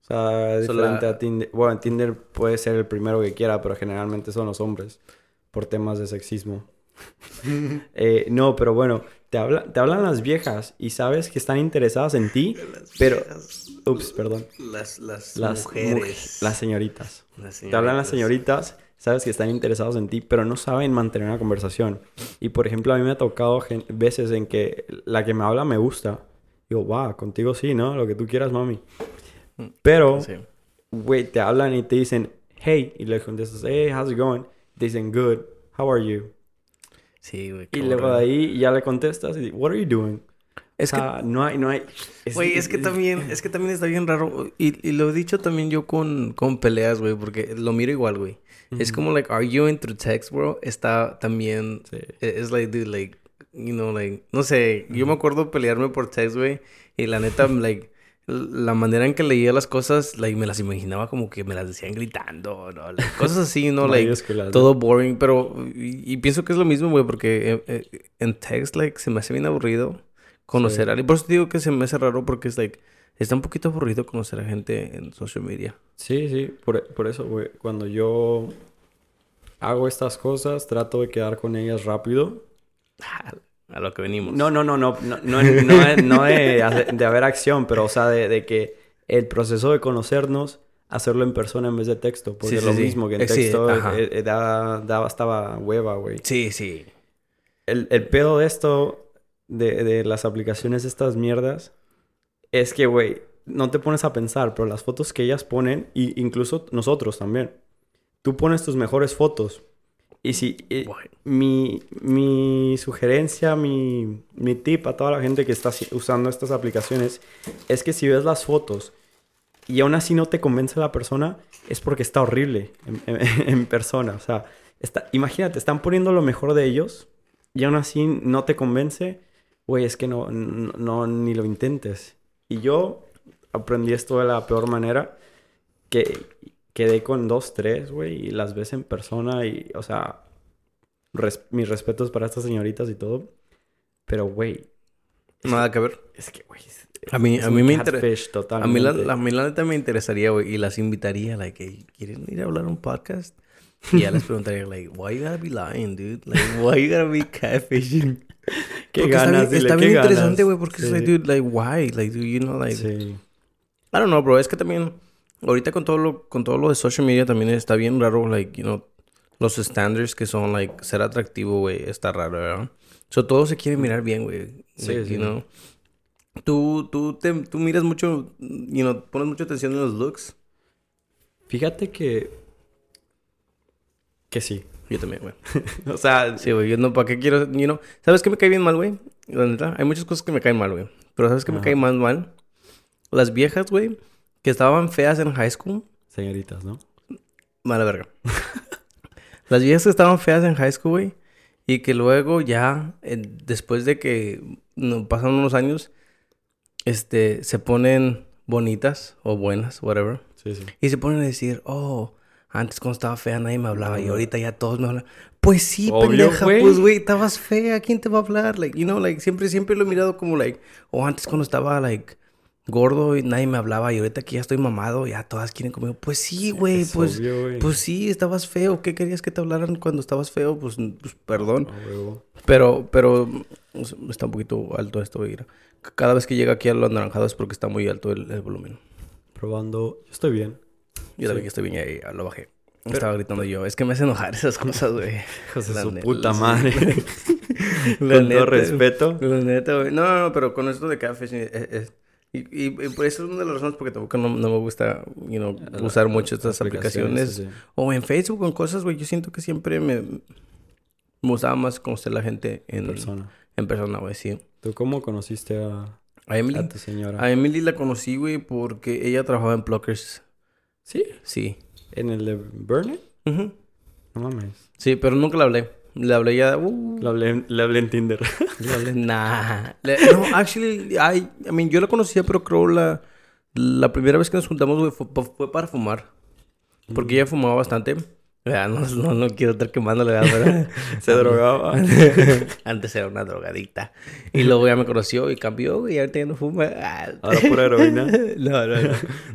O sea, diferente a Tinder. Bueno, Tinder puede ser el primero que quiera, pero generalmente son los hombres. Por temas de sexismo. Eh, no, pero bueno, te, habla, te hablan las viejas y sabes que están interesadas en ti, pero... Ups, perdón. Las, las, mujeres. las señoritas. Te hablan las señoritas, sabes que están interesados en ti, pero no saben mantener una conversación. Y por ejemplo, a mí me ha tocado veces en que la que me habla me gusta, Digo, va, contigo sí, ¿no? Lo que tú quieras, mami. Mm, Pero, güey, te hablan y te dicen, hey, y le contestas, hey, how's it going? Te dicen, good, how are you? Sí, güey. Y luego de ahí ya le contestas y what are you doing? Es que no hay, no hay. Güey, es, que también, es que también está bien raro. Y, y lo he dicho también yo con, con peleas, güey, porque lo miro igual, güey. Es como, like, arguing through text, bro. Está también. Es like, dude, like, you know, like, no sé, yo me acuerdo pelearme por text, güey, y la neta, like, la manera en que leía las cosas, like, me las imaginaba como que me las decían gritando, ¿no? cosas así, ¿no? like, todo boring, pero, y, pienso que es lo mismo, güey, porque eh, eh, en text, like, se me hace bien aburrido conocer a alguien. Por eso te digo que se me hace raro porque es, like, está un poquito aburrido conocer a gente en social media. Sí, sí, por, por eso, güey, cuando yo hago estas cosas, trato de quedar con ellas rápido. a lo que venimos. No, no, no, no, no, no, no, de, haber acción, pero o sea, de, que el proceso de conocernos, hacerlo en persona en vez de texto, porque es lo mismo que en eh, texto eh, eh, daba, estaba hueva, güey. Sí, sí. El, el pedo de esto, de, de las aplicaciones estas mierdas, es que, güey, no te pones a pensar, pero las fotos que ellas ponen, y incluso nosotros también, tú pones tus mejores fotos, y si mi, mi, sugerencia, mi, mi, tip a toda la gente que está usando estas aplicaciones es que si ves las fotos y aún así no te convence la persona, es porque está horrible en, persona. O sea, está, imagínate, están poniendo lo mejor de ellos y aún así no te convence, güey, es que no, no, ni lo intentes. Y yo aprendí esto de la peor manera, que quedé con dos, tres, güey, y las ves en persona y, o sea, mis respetos para estas señoritas y todo. Pero, güey. Nada que ver. Es que, güey. A mí, a mí me interesa. A mí, la, a mí la neta me interesaría, güey, y las invitaría, like, ¿quieren ir a hablar un podcast? Y ya les preguntaría, like, why you gotta be lying, dude? Like, why you gotta be catfishing? ¿Qué ganas? Está bien, está bien interesante, güey, porque es like, dude, like, why? Like, do you know, like... Sí. I don't know, bro. Es que también ahorita con todo lo, con todo lo de social media también está bien raro, like, you know, los estándares que son, like, ser atractivo, güey, está raro, ¿verdad? So, todo se quiere mirar bien, güey. Sí, sí. You know? Tú, tú, te, tú miras mucho, you know, pones mucha atención en los looks. Fíjate que... Que sí. Yo también, güey. o sea... Sí, güey. Yo no, ¿para qué quiero...? You know? ¿Sabes qué me cae bien mal, güey? La hay muchas cosas que me caen mal, güey. Pero ¿sabes qué me cae más mal? Las viejas, güey que estaban feas en high school. Señoritas, ¿no? Mala verga. Las viejas que estaban feas en high school, güey. Y que luego ya, después de que no, pasan unos años, este, se ponen bonitas o buenas, whatever. Sí, sí. Y se ponen a decir, oh, antes cuando estaba fea nadie me hablaba y ahorita ya todos me hablan. Pues sí, pendeja, pues güey, estabas fea, ¿quién te va a hablar? Like, you know, like, siempre, siempre lo he mirado como, like, o antes cuando estaba, like, gordo y nadie me hablaba y ahorita que ya estoy mamado, ya todas quieren conmigo. Pues sí, güey, Es pues, obvio, pues sí, estabas feo. ¿Qué querías que te hablaran cuando estabas feo? Pues, pues perdón. A huevo. Pero, pero está un poquito alto esto, güey. Cada vez que llega aquí a lo anaranjado es porque está muy alto el, el volumen. Probando. Yo estoy bien. Yo también que estoy bien ahí, lo bajé. Estaba gritando yo. Es que me hace enojar esas cosas, güey. Hijos de su puta madre. Con todo respeto. La neta, güey. No, no, no, pero con esto de café, es- es- y, y, y por eso es una de las razones porque tampoco no, no me gusta, you know, usar mucho estas aplicaciones. sí. O en Facebook, en cosas, güey. Yo siento que siempre me, me gustaba más conocer la gente en Persona. En persona, güey, sí. ¿Tú cómo conociste a, A Emily. a tu señora? A Emily la conocí, güey, porque ella trabajaba en Pluckers. ¿Sí? Sí. ¿En el de Burnet? Ujú. No mames. Sí, pero nunca le hablé. Le hablé ya... Uh, Le hablé, le hablé en Tinder. le hablé... Nah. Le- no, actually, I, I mean, yo la conocía, pero creo la... La primera vez que nos juntamos, güey, fue, fue para fumar. Porque ella fumaba bastante. Ya, no, no, no quiero estar quemándole, ¿verdad? Se drogaba. Antes era una drogadicta. Y luego ya me conoció y cambió, güey. Y ahorita ya no fuma. Ah. Ahora pura heroína. No, no, no.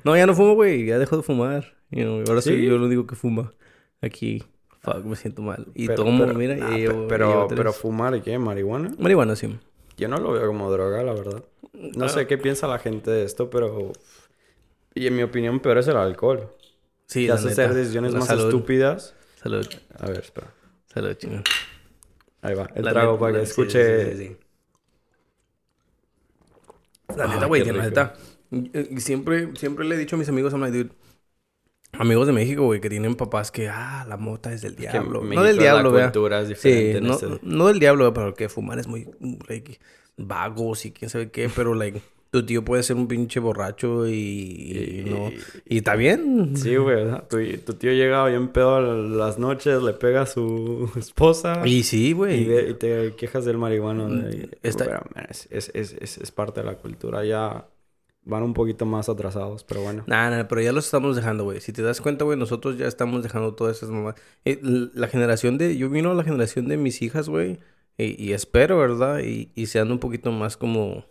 No, ya no fumo, güey. Ya dejó de fumar. You know, ahora soy ¿Sí? yo lo único que fuma. Aquí. Fuck, me siento mal. Y Pero- tomo, pero- mira, y llevo- pero, llevo pero, fumar y qué, marihuana. Marihuana, sí. Yo no lo veo como droga, la verdad. No sé qué piensa la gente de esto, pero. Y en mi opinión, peor es el alcohol. Sí, Te hace neta. hacer decisiones La más salud. estúpidas. Salud. A ver, espera. Salud, chingón. Ahí va. El La trago neta, para que la- escuche. sí, sí, sí. La Ah, neta, güey, qué la neta. Siempre, siempre le he dicho a mis amigos, I'm like, dude, amigos de México, güey, que tienen papás que, ah, la mota es del diablo. México No del la diablo, cultura es Sí, diferente no, este- no del diablo, pero que fumar es muy, like, vagos y quién sabe qué, pero, like, tu tío puede ser un pinche borracho y, y no. Y está bien. Sí, güey. Tu, tu tío llega bien pedo a las noches, le pega a su esposa. Y sí, Y, güey. de- y te quejas del marihuano. de- Está- es, es, es- es parte de la cultura. Ya van un poquito más atrasados, pero bueno. Nah, nah, pero ya los estamos dejando, güey. Si te das cuenta, güey, nosotros ya estamos dejando todas esas mamás. Eh, la generación de... Yo vino a la generación de mis hijas, güey. Y, y espero, ¿verdad? Y, y sean un poquito más como...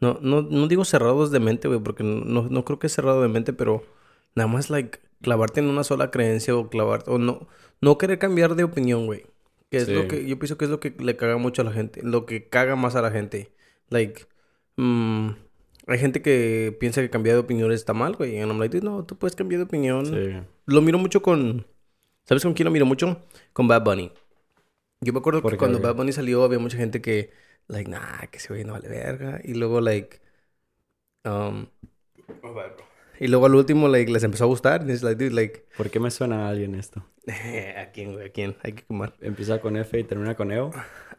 No, no, no digo cerrados de mente, güey, porque no, no creo que es cerrado de mente, pero nada más, like, clavarte en una sola creencia o clavarte... O no, no querer cambiar de opinión, güey. Que es Sí. lo que... Yo pienso que es lo que le caga mucho a la gente. Lo que caga más a la gente. Like... mm, hay gente que piensa que cambiar de opinión está mal, güey. Y I'm like, no, tú puedes cambiar de opinión. Sí. Lo miro mucho con... ¿Sabes con quién lo miro mucho? Con Bad Bunny. Yo me acuerdo ¿Por que cuando? Bad Bunny salió había mucha gente que... Like, nah, que ese güey no vale verga. Y luego, like... Um, y luego al último, like, les empezó a gustar. Y es like, dude, like... ¿Por qué me suena a alguien esto? ¿A quién, güey? ¿A quién? Hay que quemar. Empieza con F y termina con EO.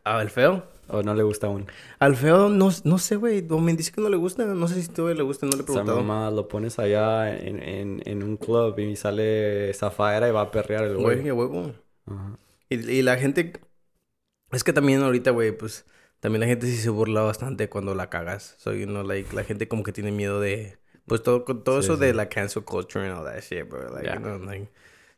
¿Ah, el feo? ¿O no le gusta aún? Al feo, no, no sé, güey. Me dice que no le gusta. No sé si todavía le gusta. No le he O sea, preguntado. mamá, lo pones allá en, en, en un club y sale Zafaera y va a perrear el Güey, güey. huevo. Ajá. Y, y la gente... Es que también ahorita, güey, pues... También la gente sí se burla bastante cuando la cagas. Soy, you know, like... La gente como que tiene miedo de... Pues todo, todo Sí, eso sí. de la cancel culture and all that shit, bro. Like, Ya. you know, like...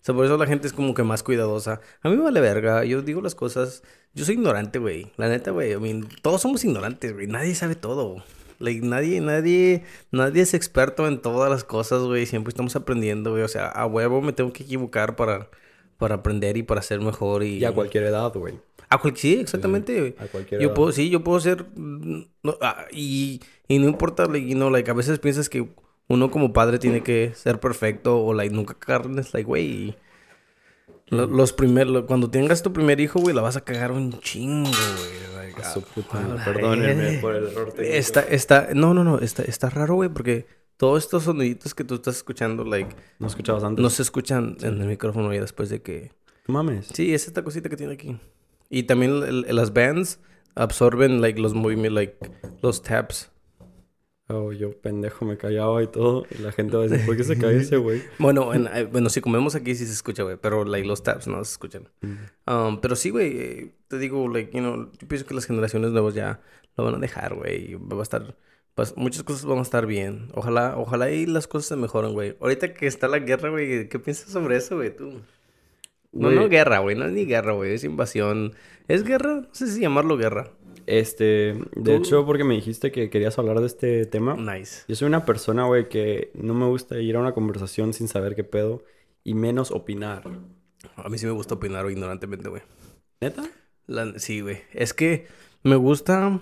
O sea, por eso la gente es como que más cuidadosa. A mí me vale verga. Yo digo las cosas... Yo soy ignorante, güey. La neta, güey. I mean, todos somos ignorantes, güey. Nadie sabe todo. Like, nadie, nadie, nadie es experto en todas las cosas, güey. Siempre estamos aprendiendo, güey. O sea, a huevo me tengo que equivocar para, para aprender y para ser mejor y... Y a cualquier edad, güey. A cual- sí, exactamente. A cualquier Yo edad. puedo, sí, yo puedo ser... mm, no, ah, y, y no importa, like, you know, like, a veces piensas que uno como padre tiene que ser perfecto o, like, nunca cagarles, like, güey. lo- Los primeros... Cuando tengas tu primer hijo, güey, la vas a cagar un chingo, güey. like, A su puta a madre. la Perdónenme verga. por el error técnico. Está, está... No, no, no. Está, está raro, güey, porque todos estos soniditos que tú estás escuchando, like, ¿No escuchabas antes? no se escuchan en el micrófono ya después de que... Mames. Sí, es esta cosita que tiene aquí. Y también el- el- las bands absorben like los movimientos, like los taps. Oh, yo pendejo me callaba y todo. Y la gente va a decir, ¿por qué se cae ese güey? Bueno, en- eh, bueno, si comemos aquí sí se escucha, güey, pero like los taps no se escuchan. Um, pero sí, güey, eh, te digo, like, you know, yo pienso que las generaciones nuevas ya lo van a dejar, güey. Va a estar, pues, muchas cosas van a estar bien. Ojalá, ojalá y las cosas se mejoren, güey. Ahorita que está la guerra, güey, ¿qué piensas sobre eso, güey, tú? No, no guerra, güey, no es ni guerra, güey, es invasión. ¿Es guerra? No sé si llamarlo guerra. Este, de Tú- hecho, porque me dijiste que querías hablar de este tema. Nice. Yo soy una persona, güey, que no me gusta ir a una conversación sin saber qué pedo y menos opinar. A mí sí me gusta opinar ignorantemente, güey. ¿Neta? La- Sí, güey. Es que me gusta...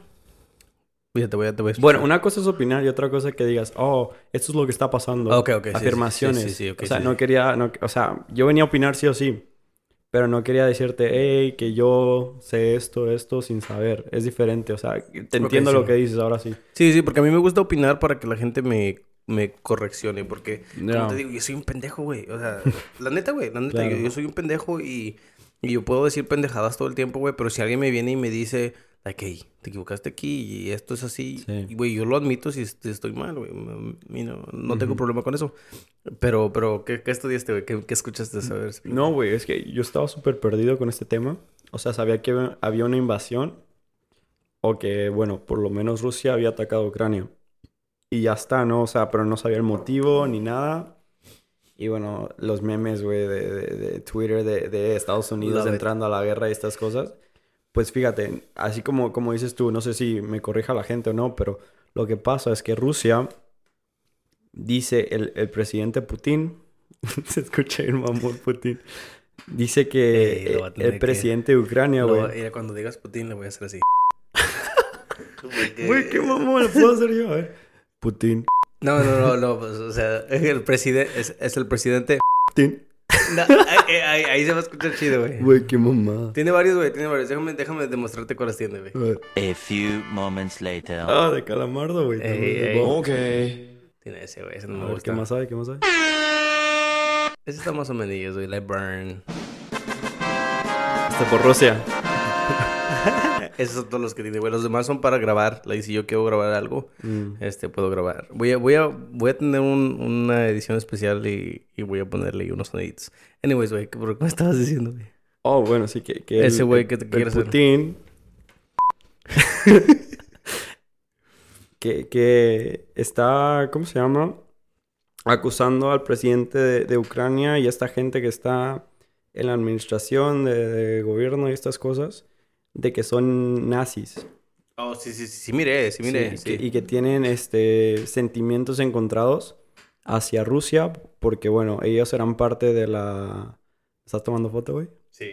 Mira, te voy a... Te voy a Bueno, una cosa es opinar y otra cosa es que digas, oh, esto es lo que está pasando. Ok, ok, sí, Afirmaciones. sí, sí, sí, o sea, no quería, no- o sea, yo venía a opinar sí o sí, pero no quería decirte, hey, que yo sé esto, esto sin saber. Es diferente, o sea, te entiendo lo que dices ahora sí. Sí, sí, porque a mí me gusta opinar para que la gente me, me correccione. Porque, como te digo, yo soy un pendejo, güey. O sea, la neta, güey, la neta, Claro. yo, yo soy un pendejo y, y yo puedo decir pendejadas todo el tiempo, güey. Pero si alguien me viene y me dice, like, hey, te equivocaste aquí y esto es así, Sí. y, güey, yo lo admito si est- estoy mal, güey. No, no tengo Ujú. problema con eso. Pero, pero, ¿qué, qué estudiaste, güey? ¿Qué, qué escuchaste de saber? No, güey, es que yo estaba súper perdido con este tema. O sea, sabía que había una invasión o que, bueno, por lo menos Rusia había atacado a Ucrania. Y ya está, ¿no? O sea, pero no sabía el motivo ni nada. Y bueno, los memes, güey, de, de- de Twitter de, de Estados Unidos entrando a la guerra y estas cosas. Pues fíjate, así como, como dices tú, no sé si me corrija la gente o no, pero lo que pasa es que Rusia, dice el, el presidente Putin, se escucha el mamón Putin, dice que eh, el que- presidente de Ucrania, No, güey. mira, cuando digas Putin le voy a hacer así. Güey, qué mamón, lo puedo hacer yo, ver. Putin. No, no, no, no, pues, o sea, el presidente, es, es el presidente. Putin. No, ahí, ahí- ahí se va a escuchar chido, güey. Güey, qué mamá. Tiene varios, güey, tiene varios. Déjame, déjame demostrarte cuáles tiene, güey. A few moments later. Ah, de calamardo, güey. Ey, ey. Ok. Tiene ese, güey, ese no me A ver, gusta. ¿qué más sabe? ¿Qué más sabe? Ese está más o menos, güey, like Burn. Hasta por Rusia. Esos son todos los que tiene, güey. Los demás son para grabar. Like, si yo quiero grabar algo, Mm. este, puedo grabar. Voy a, voy a, voy a tener un- una edición especial y, y voy a ponerle unos soniditos. Anyways, güey, ¿qué, ¿por qué me estabas diciendo, güey? Oh, bueno, sí que... que Ese güey que te el quiere hacer. Putin... que, que está, ¿cómo se llama? Acusando al presidente de, de Ucrania y a esta gente que está en la administración de, de gobierno y estas cosas, de que son nazis. Oh, sí, sí, sí, sí, mire, sí, mire. Sí, sí. que- y que tienen este, sentimientos encontrados hacia Rusia, porque bueno, ellos eran parte de la... ¿Estás tomando foto, güey? Sí.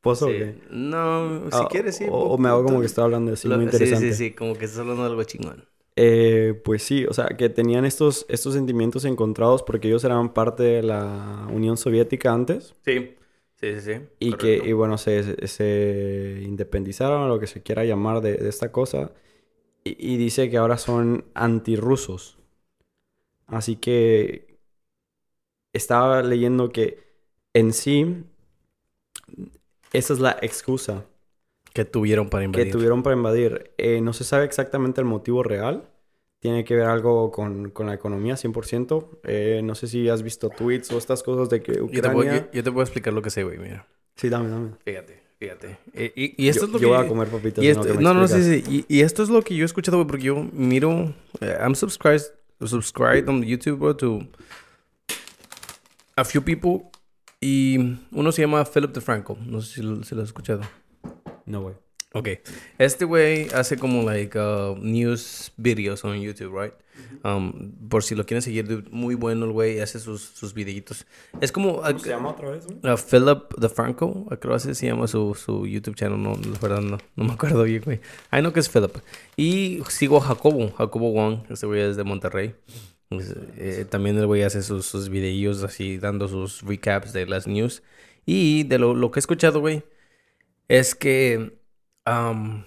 ¿Pozo o Sí. qué? No, si Ah, quieres, sí. O, o me hago como que está hablando así, muy interesante. Sí, sí, sí, como que estás hablando de algo chingón. Eh, pues sí, o sea, que tenían estos, estos sentimientos encontrados porque ellos eran parte de la Unión Soviética antes Sí, sí, sí, sí. y correcto. que, y bueno, se, se- independizaron, o lo que se quiera llamar de, de esta cosa, y, y dice que ahora son antirrusos. Así que estaba leyendo que en sí, esa es la excusa Que tuvieron para que invadir. tuvieron para invadir. Eh, no se sabe exactamente el motivo real. Tiene que ver algo con, con la economía, 100%. Eh, no sé si has visto tweets o estas cosas de que Yo te, Ucrania... yo, yo te a explicar lo que sé, güey, mira. Sí, dame, dame. Fíjate, fíjate. Eh, y, y esto yo, es lo yo que... voy a comer papitas. y esto- que me no, no, sí, sí. Y, y esto es lo que yo he escuchado, güey, porque yo miro... eh, I'm subscribed, subscribed on YouTube, bro, to a few people. Y uno se llama Philip DeFranco. No sé si lo, si lo has escuchado. No, güey. Ok. Este güey hace como like uh, news videos on YouTube, right? Um, por si lo quieren seguir, dude, muy bueno el güey, hace sus, sus videitos. Es como uh, ¿Cómo se llama otra vez, güey? uh, Philip DeFranco, creo así se llama su, su YouTube channel, no, la verdad no, no me acuerdo bien, güey. I know que es Philip. Y sigo a Jacobo, Jacobo Wong, este güey es de Monterrey. Es, eh, también el güey hace sus, sus videillos así, dando sus recaps de las news. Y de lo, lo que he escuchado, güey, es que um,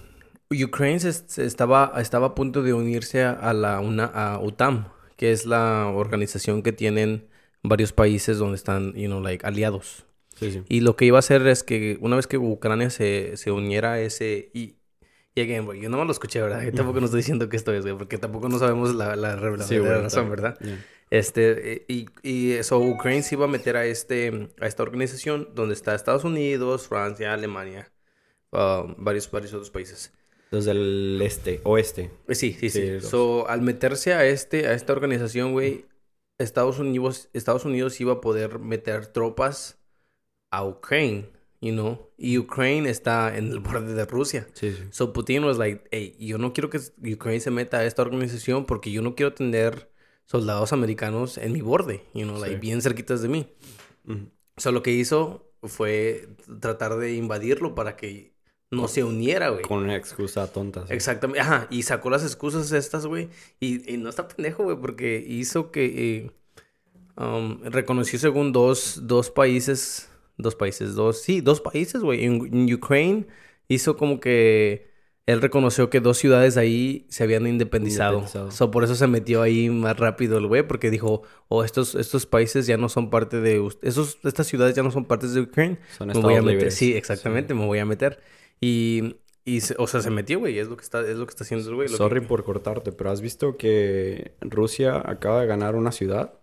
Ukraine se, estaba, estaba a punto de unirse a, la una, a UTAM, que es la organización que tienen varios países donde están, you know, like, aliados. Sí, sí. Y lo que iba a hacer es que una vez que Ucrania se, se uniera a ese... Y, y again, yo no me lo escuché, ¿verdad? Yo tampoco no estoy diciendo que esto es, güey, porque tampoco no sabemos la, la, la Sí, güey, razón, ¿verdad? Yeah. Este, y, y eso, Ucrania se iba a meter a, este, a esta organización donde está Estados Unidos, Francia, Alemania, uh, varios, varios otros países. Los del este, oeste. Eh, Sí, sí, sí. Sí, So, al meterse a, este, a esta organización, güey, Estados Unidos, Estados Unidos iba a poder meter tropas a Ucrania you know, y Ukraine está en el borde de Rusia. Sí, sí. So Putin was like, hey, yo no quiero que Ukraine se meta a esta organización porque yo no quiero tener soldados americanos en mi borde, you know, like Sí. bien cerquitas de mí. Ujú. So lo que hizo fue tratar de invadirlo para que no se uniera, güey. Con una excusa tonta. sí. Exactamente, ajá, y sacó las excusas estas, güey, y, y no está pendejo, güey, porque hizo que eh, um, reconoció según dos, dos países, dos países, dos, sí, dos países, güey, en, en Ukraine hizo como que él reconoció que dos ciudades ahí se habían independizado, Independizado. so, por eso se metió ahí más rápido el güey, porque dijo, oh, estos, estos países ya no son parte de, esos, estas ciudades ya no son partes de Ukraine, Son me voy a estados meter. libres. Sí, exactamente, me voy a meter. Y, y se- o sea, se metió, güey. Es lo que está, es lo que está haciendo el güey. Sorry que- por cortarte, pero ¿has visto que Rusia acaba de ganar una ciudad?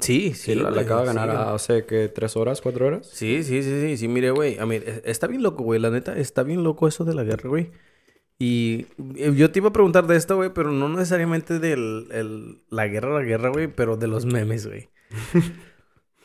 Sí, sí. Sí, la, la acaba de ganar hace que tres horas, cuatro horas. Sí, sí, sí, sí, sí, mire, güey. A mí, e- está bien loco, güey. La neta, está bien loco eso de la guerra, güey. Y eh, yo te iba a preguntar de esto, güey, pero no necesariamente de la guerra, la guerra, güey, pero de los memes, güey.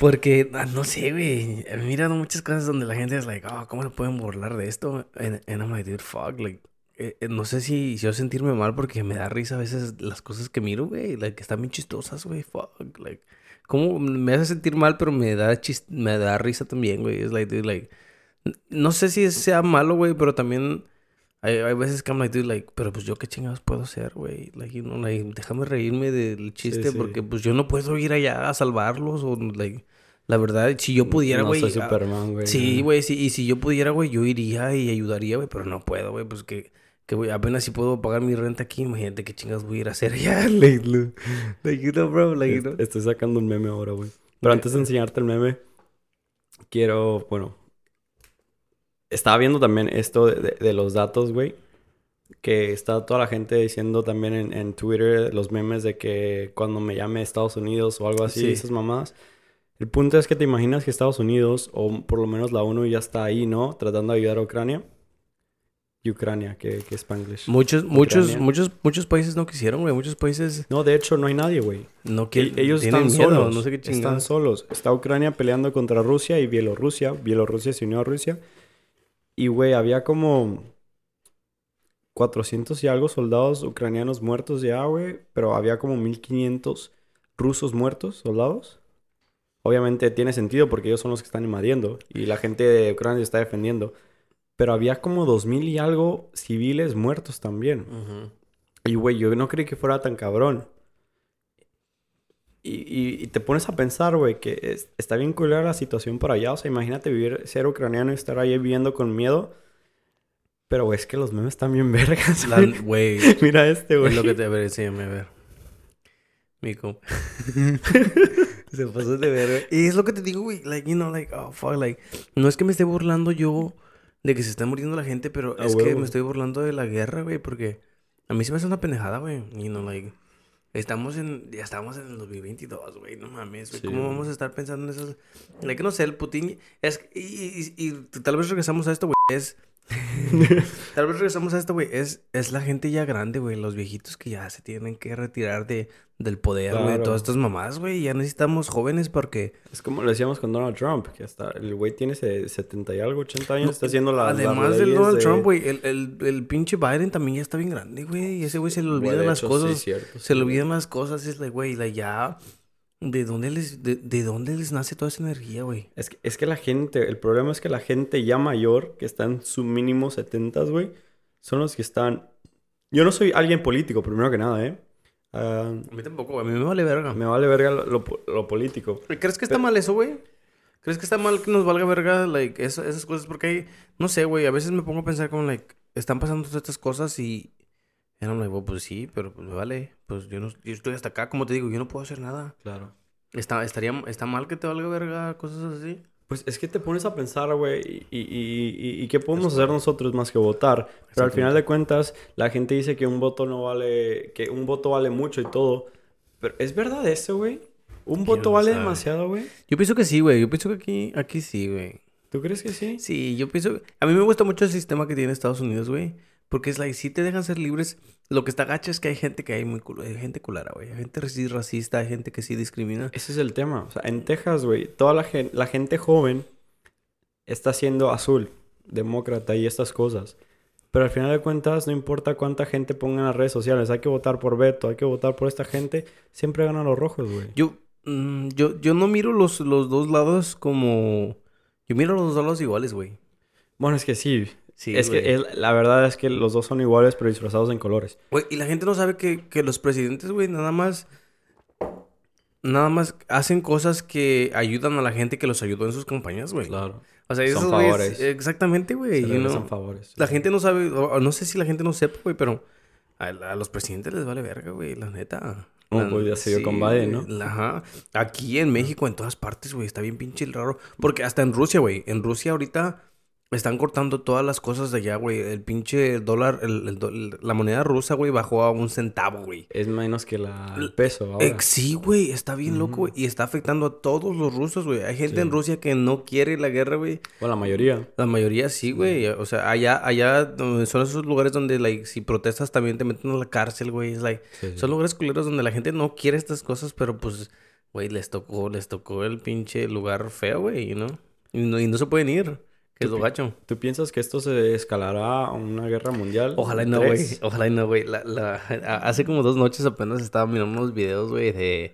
Porque, ah, no sé, güey. He mirado muchas cosas donde la gente es like, oh, ¿cómo se pueden burlar de esto? And, and I'm like, dude, fuck, like, eh, eh, no sé si, si yo sentirme mal porque me da risa a veces las cosas que miro, güey, like, que están bien chistosas, güey, fuck, like, como me hace sentir mal, pero me da chis- me da risa también, güey, es like, dude, like, no sé si sea malo, güey, pero también hay, hay veces que I'm like, dude, like, pero pues yo qué chingados puedo hacer, güey, like, you know, like, déjame reírme del chiste sí. porque pues yo no puedo ir allá a salvarlos o, like, la verdad, si yo pudiera, no güey, soy ah, Superman, güey. Sí, güey, sí, y si yo pudiera, güey, yo iría y ayudaría, güey, pero no puedo, güey, pues que, que, güey, apenas si puedo pagar mi renta aquí, imagínate qué chingas voy a ir a hacer allá, like, like, you know, bro, like, you know. Est- Estoy sacando un meme ahora, güey. Pero antes de enseñarte el meme, quiero, bueno, estaba viendo también esto de, de- de los datos, güey. Que está toda la gente diciendo también en, en Twitter los memes de que cuando me llame Estados Unidos o algo así, Sí. esas mamadas. El punto es que te imaginas que Estados Unidos, o por lo menos la ONU, ya está ahí, ¿no? Tratando de ayudar a Ucrania. Ucrania, que, que es Spanglish. Muchos, muchos, Ucrania. muchos, muchos países no quisieron, güey, muchos países No, de hecho, no hay nadie, güey. no E- quieren, ellos están miedo, solos. no sé qué Están solos. Está Ucrania peleando contra Rusia y Bielorrusia. Bielorrusia se unió a Rusia. Y, güey, había como 400 y algo soldados ucranianos muertos ya, güey. Pero había como 1500 rusos muertos, soldados. Obviamente tiene sentido porque ellos son los que están invadiendo. Y la gente de Ucrania se está defendiendo. Pero había como 2000 y algo civiles muertos también. Y, güey, yo no creí que fuera tan cabrón. Y, y- y te pones a pensar, güey, que es- está bien culera la situación por allá. O sea, imagínate vivir, ser ucraniano y estar ahí viviendo con miedo. Pero, güey, es que los memes están bien vergas, güey. Mira este, güey. es lo que te... A ver, enséñame, a ver. Mi compa. Se pasó de ver, güey. Y es lo que te digo, güey. Like, you know, like, oh, fuck, like... No es que me esté burlando yo de que se está muriendo la gente, pero A es que huevo. me estoy burlando de la guerra, güey, porque... A mí se me hace una pendejada, güey. You know, like... Estamos en... Ya estamos en el 2022, güey. No mames, güey. Sí, ¿Cómo güey. vamos a estar pensando en esas... Like, no sé, el Putin... Es... Y, y- y- y tal vez regresamos a esto, güey. Es... Tal vez regresamos a esto, güey. Es, es la gente ya grande, güey. Los viejitos que ya se tienen que retirar de, del poder, güey. Claro. Todas estas mamás, güey. Ya necesitamos jóvenes porque... Es como lo decíamos con Donald Trump, que hasta el güey tiene se- 70 y algo, 80 años, está haciendo la, Además del Donald de- Trump, güey. El, el, el pinche Biden también ya está bien grande, güey. Y ese güey se le olvidan las hecho, cosas. sí, cierto, se sí, le olvidan las cosas. Es like, güey, like, ya... ¿De dónde les, de, de dónde les nace toda esa energía, güey? Es que, es que la gente, el problema es que la gente ya mayor, que está en su mínimo 70, güey, son los que están... Yo no soy alguien político, primero que nada, ¿eh? Ah, A mí tampoco, güey. A mí me vale verga. me vale verga lo, lo político. ¿Crees que está mal eso, güey? ¿Crees que está mal que nos valga verga, like, eso- esas cosas? Porque hay, no sé, güey, a veces me pongo a pensar como, like, están pasando todas estas cosas y... I'm like, well, pues sí, pero pues vale. Pues yo no, yo estoy hasta acá, como te digo, yo no puedo hacer nada. Claro. Está, estaría, está mal que te valga verga, cosas así. Pues es que te pones a pensar, güey, y, y, y- qué podemos hacer nosotros más que votar. Pero al final de cuentas, la gente dice que un voto no vale, que un voto vale mucho y todo. Pero ¿es verdad eso, güey? ¿Un ¿Quién voto vale demasiado, güey? Yo pienso que sí, güey. Yo pienso que aquí, aquí sí, güey. ¿Tú crees que sí? Sí, yo pienso... A mí me gusta mucho el sistema que tiene Estados Unidos, güey. Porque es like, si te dejan ser libres, lo que está gacho es que hay gente que hay muy culo, hay gente culera, güey. Hay gente sí racista, hay gente que sí discrimina. Ese es el tema. O sea, en Texas, güey, toda la, gen- la gente joven está siendo azul, demócrata y estas cosas. Pero al final de cuentas, no importa cuánta gente ponga en las redes sociales, hay que votar por Beto, hay que votar por esta gente, siempre ganan los rojos, güey. Yo, mm, yo, yo no miro los, los dos lados como... Yo miro los dos lados iguales, güey. Bueno, es que sí. Sí, es güey. que es- la verdad es que los dos son iguales, pero disfrazados en colores. Güey, y la gente no sabe que, que los presidentes, güey, nada más... Nada más hacen cosas que ayudan a la gente que los ayudó en sus campañas, güey. Claro. O sea, Son esos güeyes... favores. Exactamente, güey. You know. favores. La gente no sabe... o- no sé si la gente no sepa, güey, pero... A, a los presidentes les vale verga, güey, la neta. La- pues ya se vio con Biden, ¿no? la- Ajá. Aquí en México, en todas partes, güey, está bien pinche raro. Porque hasta en Rusia, güey. En Rusia ahorita están cortando todas las cosas de allá, güey. El pinche dólar, el- el la moneda rusa, güey, bajó a un centavo, güey. Es menos que la, el peso ahora. Sí, güey, está bien loco, güey. Y está afectando a todos los rusos, güey. Hay gente Sí. en Rusia que no quiere la guerra, güey. Bueno, la mayoría. La mayoría sí, güey. O sea, allá, allá son esos lugares donde, like, si protestas también te meten a la cárcel, güey. Es like, Sí, son lugares culeros donde la gente no quiere estas cosas, pero pues, güey, les tocó, les tocó el pinche lugar feo, güey, know? Y no, y no se pueden ir, es lo gacho. ¿Tú piensas que esto se escalará a una guerra mundial? Ojalá y no, güey. Ojalá y no, güey. La, la, hace como dos noches apenas estaba mirando unos videos, güey, de,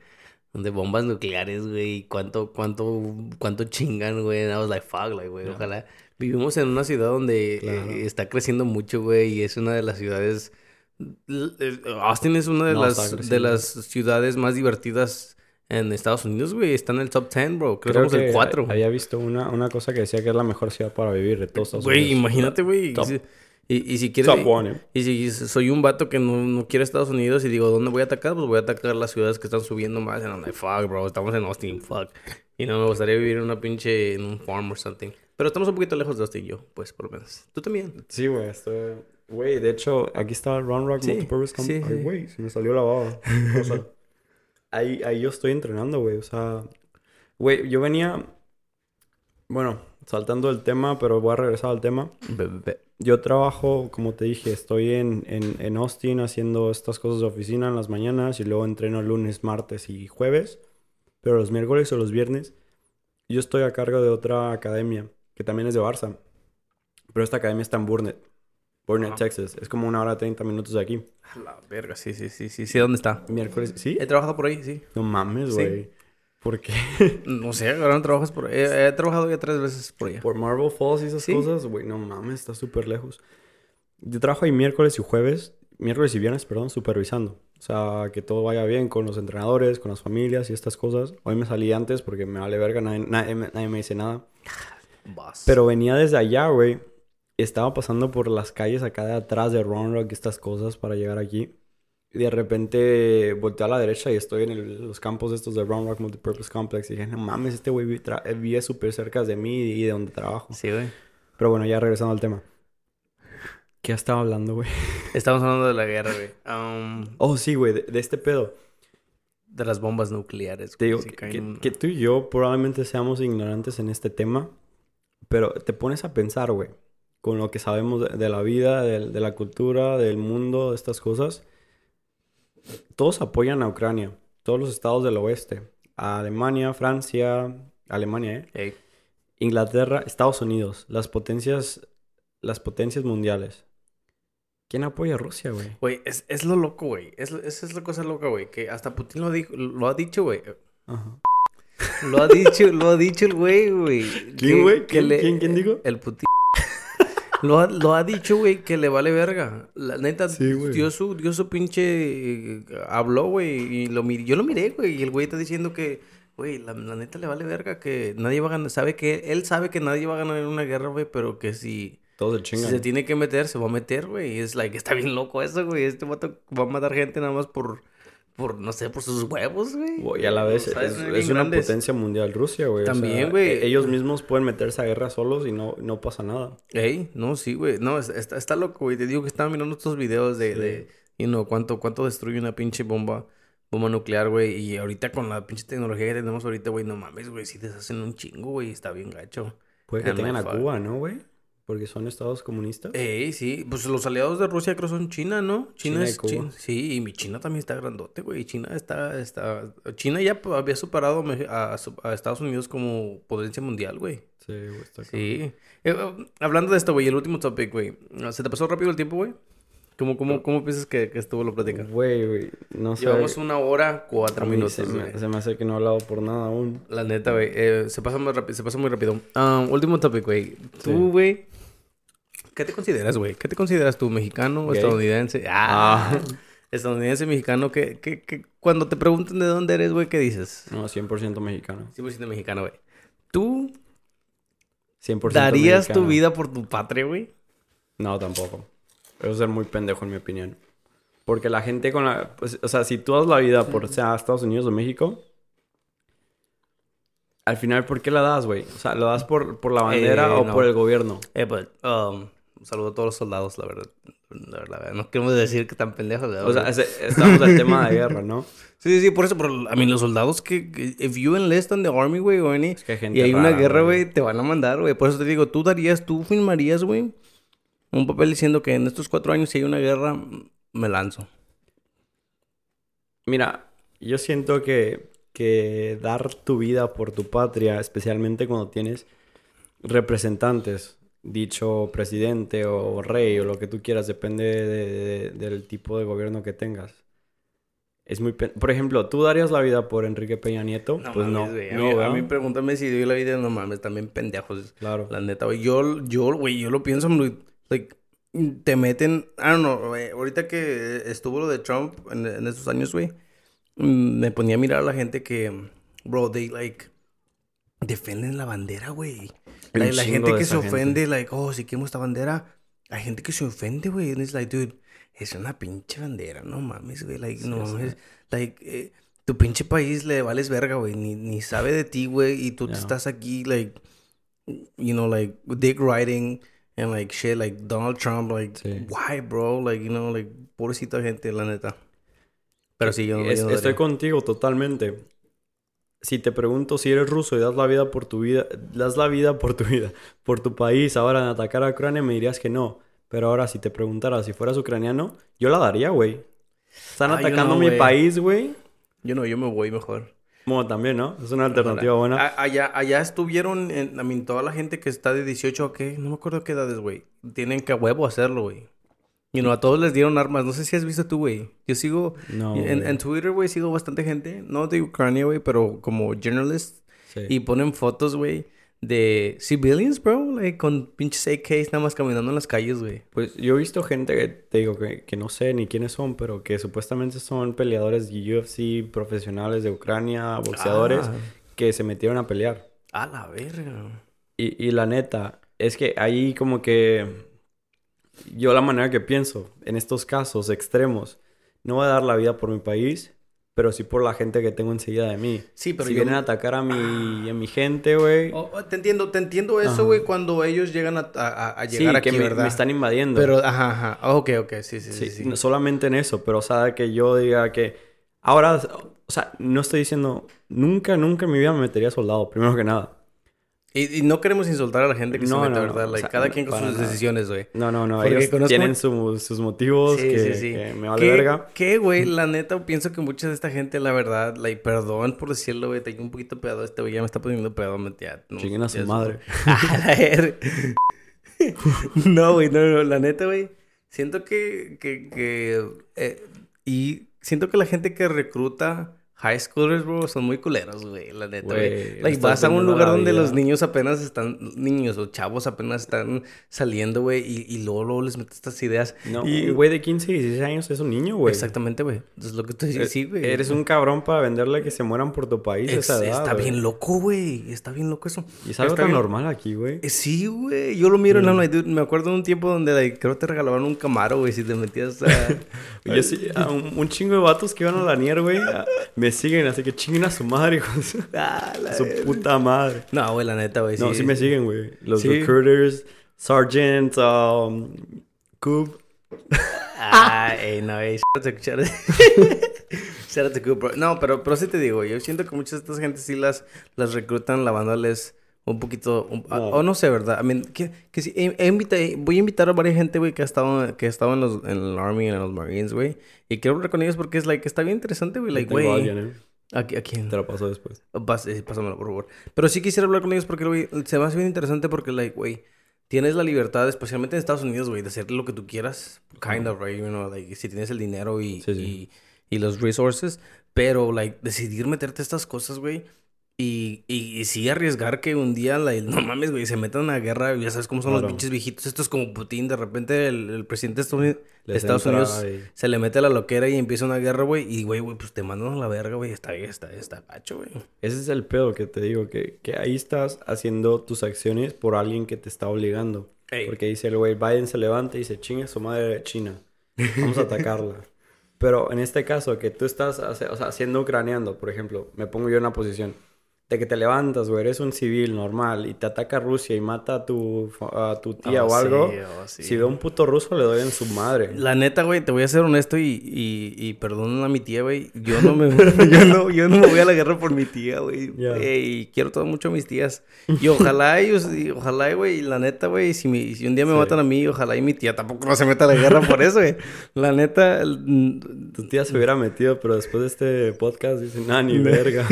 de bombas nucleares, güey. Cuánto, cuánto, cuánto chingan, güey. I was like, fuck, like, güey. Ojalá. Vivimos en una ciudad donde Claro. eh, está creciendo mucho, güey. Y es una de las ciudades... eh, Austin es una de No, las, de las ciudades más divertidas en Estados Unidos, güey. Está en el top 10, bro. Creo, que Creo somos el que 4. había visto una, una cosa que decía que es la mejor ciudad para vivir de todos Estados Güey, Unidos. imagínate, güey. Y, y, si quieres... Top one, eh. Y si soy un vato que no, no quiere Estados Unidos y digo, ¿dónde voy a atacar? Pues voy a atacar las ciudades que están subiendo más. And I'm like, fuck, bro, estamos en Austin, fuck. Y no me gustaría vivir en una pinche, en un farm or something. Pero estamos un poquito lejos de Austin, yo, pues, por lo menos. Tú también. Sí, güey, estoy... Güey, de hecho, aquí está Round Rock Sí, Multipurpose Camp. sí, Ay, sí. güey, se me salió la baba. Ahí, ahí yo estoy entrenando, güey. O sea, güey, yo venía... Bueno, saltando el tema, pero voy a regresar al tema. Yo trabajo, como te dije, estoy en, en, en Austin haciendo estas cosas de oficina en las mañanas y luego entreno lunes, martes y jueves. Pero los miércoles o los viernes yo estoy a cargo de otra academia que también es de Barça. Pero esta academia está en Burnett. Burnett, Ajá. Texas. Es como una hora 30 minutos de aquí. A la verga, sí, sí, sí, sí. Sí, ¿dónde está? Miércoles, ¿sí? He trabajado por ahí, sí. No mames, Sí. güey. ¿Por qué? No sé, ahora no trabajas por ahí. He, he trabajado ya tres veces por allá. Por Marble Falls y esas Sí. cosas, güey, no mames, está súper lejos. Yo trabajo ahí miércoles y jueves, miércoles y viernes, perdón, supervisando. O sea, que todo vaya bien con los entrenadores, con las familias y estas cosas. Hoy me salí antes porque me vale verga, nadie, nadie me- nadie me dice nada. Boss. Pero venía desde allá, güey. Estaba pasando por las calles acá de atrás de Round Rock y estas cosas para llegar aquí. Y de repente volteé a la derecha y estoy en el- los campos estos de Round Rock Multipurpose Complex. Y dije, no mames, este güey vive súper cerca de mí y de donde trabajo. Sí, güey. Pero bueno, ya regresando al tema. ¿Qué estaba hablando, güey? Estamos hablando de la guerra, güey. Um, Oh, sí, güey, de, de este pedo. de las bombas nucleares. Te digo que, que tú y yo probablemente seamos ignorantes en este tema, pero te pones a pensar, güey, con lo que sabemos de, de la vida, de, de la cultura, del mundo, de estas cosas. Todos apoyan a Ucrania, todos los estados del oeste, a Alemania, Francia, Alemania, ¿eh? Inglaterra, Estados Unidos, las potencias, las potencias mundiales. ¿Quién apoya a Rusia, güey? Güey, es, es lo loco, güey. Es, esa es la cosa loca, güey. Que hasta Putin lo, dijo, lo ha dicho, güey. Ajá. Lo ha dicho, lo ha dicho el güey, güey. ¿Quién, güey? ¿Quién- le- quién- quién dijo? El Putin. Lo ha, lo ha dicho, güey, que le vale verga. La neta, Sí, dio su, dio su pinche... habló, güey, y lo miré. Yo lo miré, güey, y el güey está diciendo que... Güey, la, la neta le vale verga que nadie va a ganar. Sabe que... Él sabe que nadie va a ganar en una guerra, güey, pero que si... Todos se Si se tiene que meter, se va a meter, güey. Es like, está bien loco eso, güey. Este vato va a matar gente nada más por, por no sé, por sus huevos, güey. Y a la vez es, una grandes. potencia mundial Rusia, güey. También, güey. e- Ellos mismos pueden meterse a guerra solos y no, no pasa nada. Ey, no, sí, güey. No, es- está, está loco, güey. Te digo que estaba mirando estos videos de, Sí. de you know, cuánto, cuánto destruye una pinche bomba, bomba nuclear, güey. Y ahorita con la pinche tecnología que tenemos ahorita, güey, no mames, güey. Si deshacen un chingo, güey. Está bien gacho. Puede que tengan a. Cuba, ¿no, güey? Porque son estados comunistas. Ey, sí. Pues los aliados de Rusia creo son China, ¿no? China, China y es Cuba. China. Sí, y mi China también está grandote, güey. China está, está... China ya había superado a, Estados Unidos como potencia mundial, güey. Sí, güey, está. Sí. Eh, eh, hablando de esto, güey, el último topic, güey. ¿Se te pasó rápido el tiempo, güey? ¿Cómo, cómo, cómo piensas que, que estuvo la plática? Güey, güey, no sé. Llevamos una hora, cuatro minutos, se me, se me hace que no he hablado por nada aún. La neta, güey. eh, se pasa muy rápido. Se pasa muy rápido. Ah, último topic, güey. Sí. Tú, güey. ¿Qué te consideras, güey? ¿Qué te consideras tú? ¿Mexicano o estadounidense? Ah. Estadounidense, mexicano. ¿qué, qué, qué- Cuando te preguntan de dónde eres, güey, ¿qué dices? No, 100% mexicano. 100% mexicano, güey. ¿Tú 100% darías tu mexicano. vida por tu patria, güey? No, tampoco. Eso es ser muy pendejo en mi opinión. Porque la gente con la... pues, o sea, si tú das la vida por sea Estados Unidos o México... Al final, ¿por qué la das, güey? O sea, ¿lo das por, por la bandera Eh, o no. por el gobierno? Eh, pues, um, un saludo a todos los soldados, la verdad. La verdad. No queremos decir que están pendejos, ¿verdad? O sea, estamos al tema de guerra, ¿no? Sí, sí, sí, por eso, pero a mí los soldados que, que if you enlist on the army, güey, o any, que hay gente y hay una guerra, güey. te van a mandar, güey. Por eso te digo, tú darías, tú firmarías, güey, un papel diciendo que en estos cuatro años si hay una guerra, me lanzo. Mira, yo siento que, que dar tu vida por tu patria, especialmente cuando tienes representantes, dicho presidente o rey o lo que tú quieras, depende de- de- del tipo de gobierno que tengas. Es muy... Por ejemplo, ¿tú darías la vida por Enrique Peña Nieto? pues no. mames, güey. A, no, mí, a ¿verdad? mí pregúntame si doy la vida, no mames, también pendejos. Claro. La neta, güey. Yo, yo, güey, yo lo pienso, muy, like, te meten, I don't know, güey, ahorita que estuvo lo de Trump en, en estos años, güey, mm, me ponía a mirar a la gente que, bro, they, like, defienden la bandera, güey. La chingo gente que se gente. ofende, like, oh, si queremos esta bandera, hay gente que se ofende, güey, and it's like, dude, es una pinche bandera, no mames, güey, like, no sí. mames, like, eh, tu pinche país le vales verga, güey, ni, ni sabe de ti, güey, y tú Ya. estás aquí, like, you know, like dick riding and like shit, like Donald Trump, like Sí. why, bro, like you know, like pobrecita gente, la neta. Pero sí, yo, no- Es- yo no estoy contigo totalmente. Si te pregunto si eres ruso y das la vida por tu vida, das la vida por tu vida, por tu país, ahora en atacar a Ucrania me dirías que no. Pero ahora si te preguntara si fueras ucraniano, yo la daría, güey. Están Ah, atacando no, mi país, güey. Yo no, yo me voy mejor. Bueno, también, ¿no? Es una alternativa buena. A- allá, allá estuvieron, en, I mean, toda la gente que está de 18 a qué, no me acuerdo qué edades, güey. Tienen que a huevo hacerlo, güey. Y no, a todos les dieron armas. No sé si has visto tú, güey. Yo sigo, No, en, en Twitter, güey, sigo bastante gente, no de Ucrania, güey, pero como journalists. Sí. Y ponen fotos, güey, de civilians, bro, like con pinches AKs nada más caminando en las calles, güey. Pues yo he visto gente que te digo que, que no sé ni quiénes son, pero que supuestamente son peleadores de UFC, profesionales de Ucrania, boxeadores, Ah. que se metieron a pelear. A la verga. Y, y la neta, es que ahí como que yo la manera que pienso en estos casos extremos, no voy a dar la vida por mi país, pero sí por la gente que tengo enseguida de mí. Sí, pero si yo- vienen a atacar a mi, a mi gente, güey. Oh, oh, te entiendo, te entiendo eso, güey, cuando ellos llegan a, a- a sí, llegar aquí, que me, ¿verdad? me están invadiendo. Pero, ajá, ajá. Ah, Ok, ok, sí, sí, sí. Sí, sí. no solamente en eso, pero o sea, que yo diga que ahora, o sea, no estoy diciendo, nunca, nunca en mi vida me metería soldado, primero que nada. Y, y no queremos insultar a la gente que No, se mete, no, no, ¿verdad? o sea, cada quien con sus nada. decisiones, güey. No, no, no, Porque ellos tienen su- sus motivos Sí, que, sí, sí. que me vale ¿Qué- verga. ¿Qué, güey? La neta, pienso que mucha de esta gente, la verdad, like, perdón por decirlo, güey, tengo un poquito pedo este güey, ya me está poniendo pedo, ya, no, Chinguen a su es- madre. A la ver- no, güey, no, no, la neta, güey, siento que, que, que, eh, y siento que la gente que recluta high schoolers, bro, son muy culeros, güey, la neta, güey. Like, vas a un lugar donde vida. los niños apenas están, niños o chavos apenas están saliendo, güey, y, y luego, luego les metes estas ideas. No, y, güey de 15, 16 años es un niño, güey. Exactamente, güey. Es lo que Eh, diciendo, sí, güey. Eres un cabrón para venderle que se mueran por tu país Es- esa edad, Está bien loco, güey. Está bien loco eso. Y es algo Está tan bien- normal aquí, güey. Eh, Sí, güey. Yo lo miro en Mm. la dude, Me acuerdo de un tiempo donde like, creo que te regalaban un camaro, güey, si te metías a... Yo sí, a un, un chingo de vatos que iban a la nier, güey, me siguen, así que chinguen a su madre, hijo de su, Ah, su puta madre. No, güey, la neta, güey. No, sí me siguen, güey. Los Sí. recruiters, Sergeant, um, Coob. Ah, ey, no, ey. bro. No, pero, pero sí te digo, yo siento que muchas de estas gente sí las, las reclutan lavándoles un poquito, un- No. o no sé, ¿verdad? I mean, que, que sí, he- he invita- voy a invitar a varias gente, güey, que ha estado, que ha estado en, los, en el Army, en los Marines, güey. Y quiero hablar con ellos porque es, like, está bien interesante, güey. Like, güey. a ¿eh? ¿A, a quién? Te lo paso después. Pas- eh, pásamelo, por favor. Pero sí quisiera hablar con ellos porque, güey, se me hace bien interesante porque, like, güey, tienes la libertad, especialmente en Estados Unidos, güey, de hacer lo que tú quieras. Kind of, right? You know, like, si tienes el dinero y, Sí, sí. y, y los resources. Pero, like, decidir meterte a estas cosas, güey. Y, y, y sí arriesgar que un día, like, no mames, güey, se metan a guerra. Ya sabes cómo son los pinches viejitos. Esto es como Putin. De repente el, el presidente de Estados Unidos, de Les Estados entra Unidos y- se le mete la loquera y empieza una guerra, güey. Y, güey, güey, pues te mandan a la verga, güey. Está, está, está gacho, güey. Ese es el pedo que te digo, que, que ahí estás haciendo tus acciones por alguien que te está obligando. Ey. Porque dice el güey, Biden se levanta y dice, chinga su madre China, vamos a atacarla. Pero en este caso, que tú estás hace- o sea, haciendo ucraniano, por ejemplo, me pongo yo en una posición de que te levantas, güey, eres un civil normal y te ataca Rusia y mata a tu, a tu tía Oh, o algo. sí, oh, sí. Si veo un puto ruso, le doy en su madre. La neta, güey, te voy a ser honesto y, y, y perdón a mi tía, güey. Yo no me yo no, yo no me voy a la guerra por mi tía, güey. Y quiero todo mucho a mis tías. Y ojalá ellos, y ojalá, güey, la neta, güey, si, mi- si un día me Sí. matan a mí, ojalá y mi tía tampoco no se meta a la guerra por eso, güey. La neta, Tu tía se hubiera metido, pero después de este podcast dicen, nah, ni verga.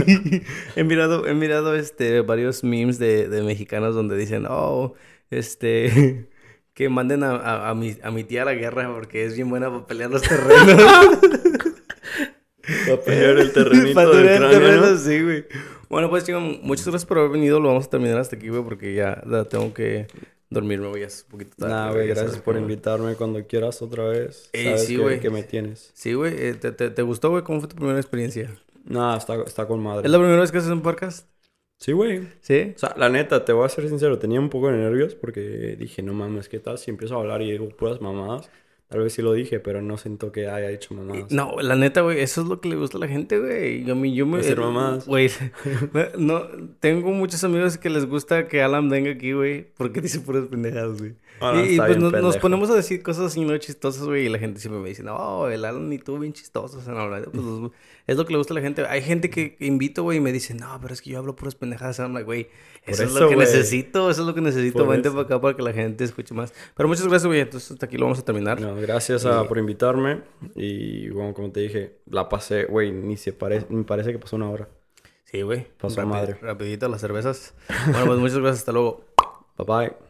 he mirado, he mirado este varios memes de, de mexicanos donde dicen, oh, este que manden a, a, a mi, a mi tía a la guerra porque es bien buena para pelear los terrenos. Va a pelear el terrenito Para de tener Ucrania, ¿no? terrenos, sí, güey. Bueno, pues, chicos, muchas gracias por haber venido. Lo vamos a terminar hasta aquí, güey, porque ya, tengo que dormirme, güey. Ya es un poquito tarde. Nah, güey, gracias por invitarme cuando quieras otra vez. Ey, Sabes sí, que me tienes. Sí, güey. eh, ¿te, te, te gustó, güey? ¿Cómo fue tu primera experiencia? Nah, está, está con madre. ¿Es la primera vez que haces un podcast? Sí, güey. ¿Sí? O sea, la neta, te voy a ser sincero, tenía un poco de nervios porque dije, no mames, ¿qué tal si empiezo a hablar y digo puras mamadas? Tal vez sí lo dije, pero no siento que haya hecho mamadas. No, la neta, güey, eso es lo que le gusta a la gente, güey. Yo, yo me... Hacer mamadas. Güey, no, tengo muchos amigos que les gusta que Alan venga aquí, güey, porque dice puras pendejadas, güey. Y y, pues nos, nos ponemos a decir cosas así, ¿no? Chistosas, güey, y la gente siempre me dice, no, el Alan y tú bien chistosos. O sea, no, la neta, pues, los- es lo que le gusta a la gente. Hay gente que invito, güey, y me dice, no, pero es que yo hablo puras pendejadas. I'm like, güey, eso es lo eso, que güey. necesito, eso es lo que necesito. Por Vente eso. para acá para que la gente escuche más. Pero muchas gracias, güey. Entonces, hasta aquí lo vamos a terminar. No, gracias a- por invitarme y bueno, como te dije, la pasé, güey, ni se parece, me parece que pasó una hora. Sí, güey. Pasó Rapi- madre. Rapidito las cervezas. Bueno, pues muchas gracias. Hasta luego. Bye bye.